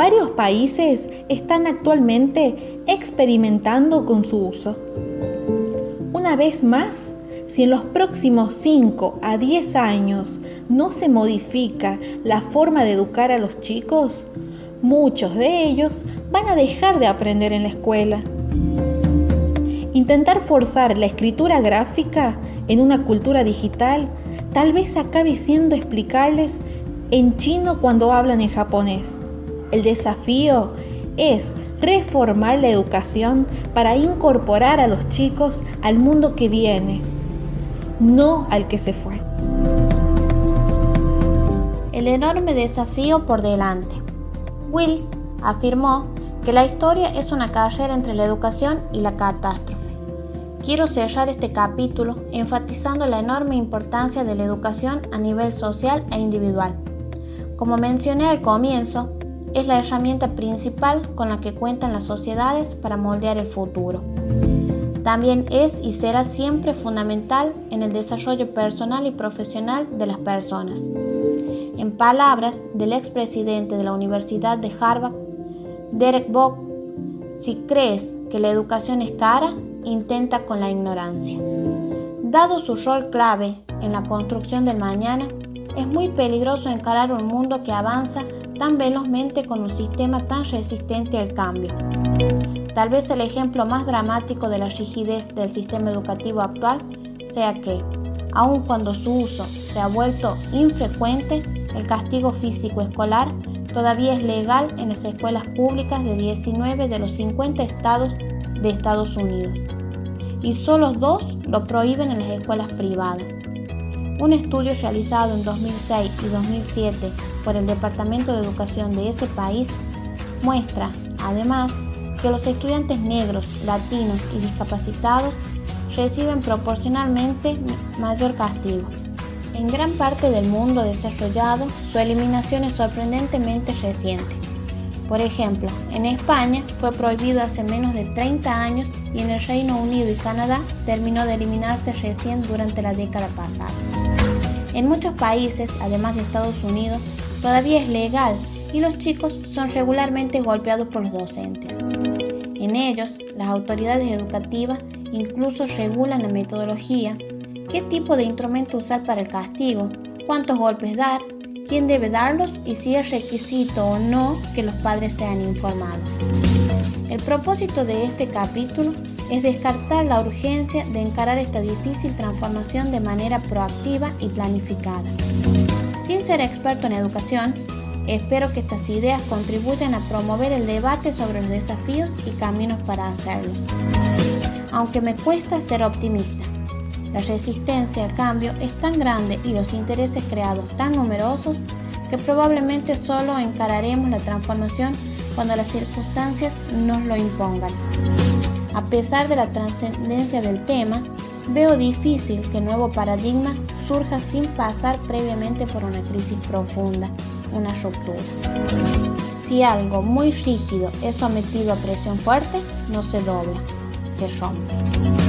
Varios países están actualmente experimentando con su uso. Una vez más, si en los próximos 5 a 10 años no se modifica la forma de educar a los chicos, muchos de ellos van a dejar de aprender en la escuela. Intentar forzar la escritura gráfica en una cultura digital tal vez acabe siendo explicarles en chino cuando hablan en japonés. El desafío es reformar la educación para incorporar a los chicos al mundo que viene, no al que se fue. El enorme desafío por delante. Wills afirmó que la historia es una carrera entre la educación y la catástrofe. Quiero cerrar este capítulo enfatizando la enorme importancia de la educación a nivel social e individual. Como mencioné al comienzo, es la herramienta principal con la que cuentan las sociedades para moldear el futuro. también es y será siempre fundamental en el desarrollo personal y profesional de las personas. En palabras del expresidente de la Universidad de Harvard, Derek Bock, si crees que la educación es cara, intenta con la ignorancia. Dado su rol clave en la construcción del mañana, es muy peligroso encarar un mundo que avanza tan velozmente con un sistema tan resistente al cambio. Tal vez el ejemplo más dramático de la rigidez del sistema educativo actual sea que, aun cuando su uso se ha vuelto infrecuente, el castigo físico escolar todavía es legal en las escuelas públicas de 19 de los 50 estados de Estados Unidos y solo dos lo prohíben en las escuelas privadas. Un estudio realizado en 2006 y 2007 por el Departamento de Educación de ese país muestra, además, que los estudiantes negros, latinos y discapacitados reciben proporcionalmente mayor castigo. En gran parte del mundo desarrollado, su eliminación es sorprendentemente reciente. Por ejemplo, en España fue prohibido hace menos de 30 años y en el Reino Unido y Canadá terminó de eliminarse recién durante la década pasada. En muchos países, además de Estados Unidos, todavía es legal y los chicos son regularmente golpeados por los docentes. En ellos, las autoridades educativas incluso regulan la metodología, qué tipo de instrumento usar para el castigo, cuántos golpes dar, quién debe darlos y si es requisito o no que los padres sean informados. El propósito de este capítulo es descartar la urgencia de encarar esta difícil transformación de manera proactiva y planificada. Sin ser experto en educación, espero que estas ideas contribuyan a promover el debate sobre los desafíos y caminos para hacerlos. Aunque me cuesta ser optimista, la resistencia al cambio es tan grande y los intereses creados tan numerosos que probablemente solo encararemos la transformación cuando las circunstancias nos lo impongan. A pesar de la trascendencia del tema, veo difícil que nuevo paradigma surja sin pasar previamente por una crisis profunda, una ruptura. Si algo muy rígido es sometido a presión fuerte, no se dobla, se rompe.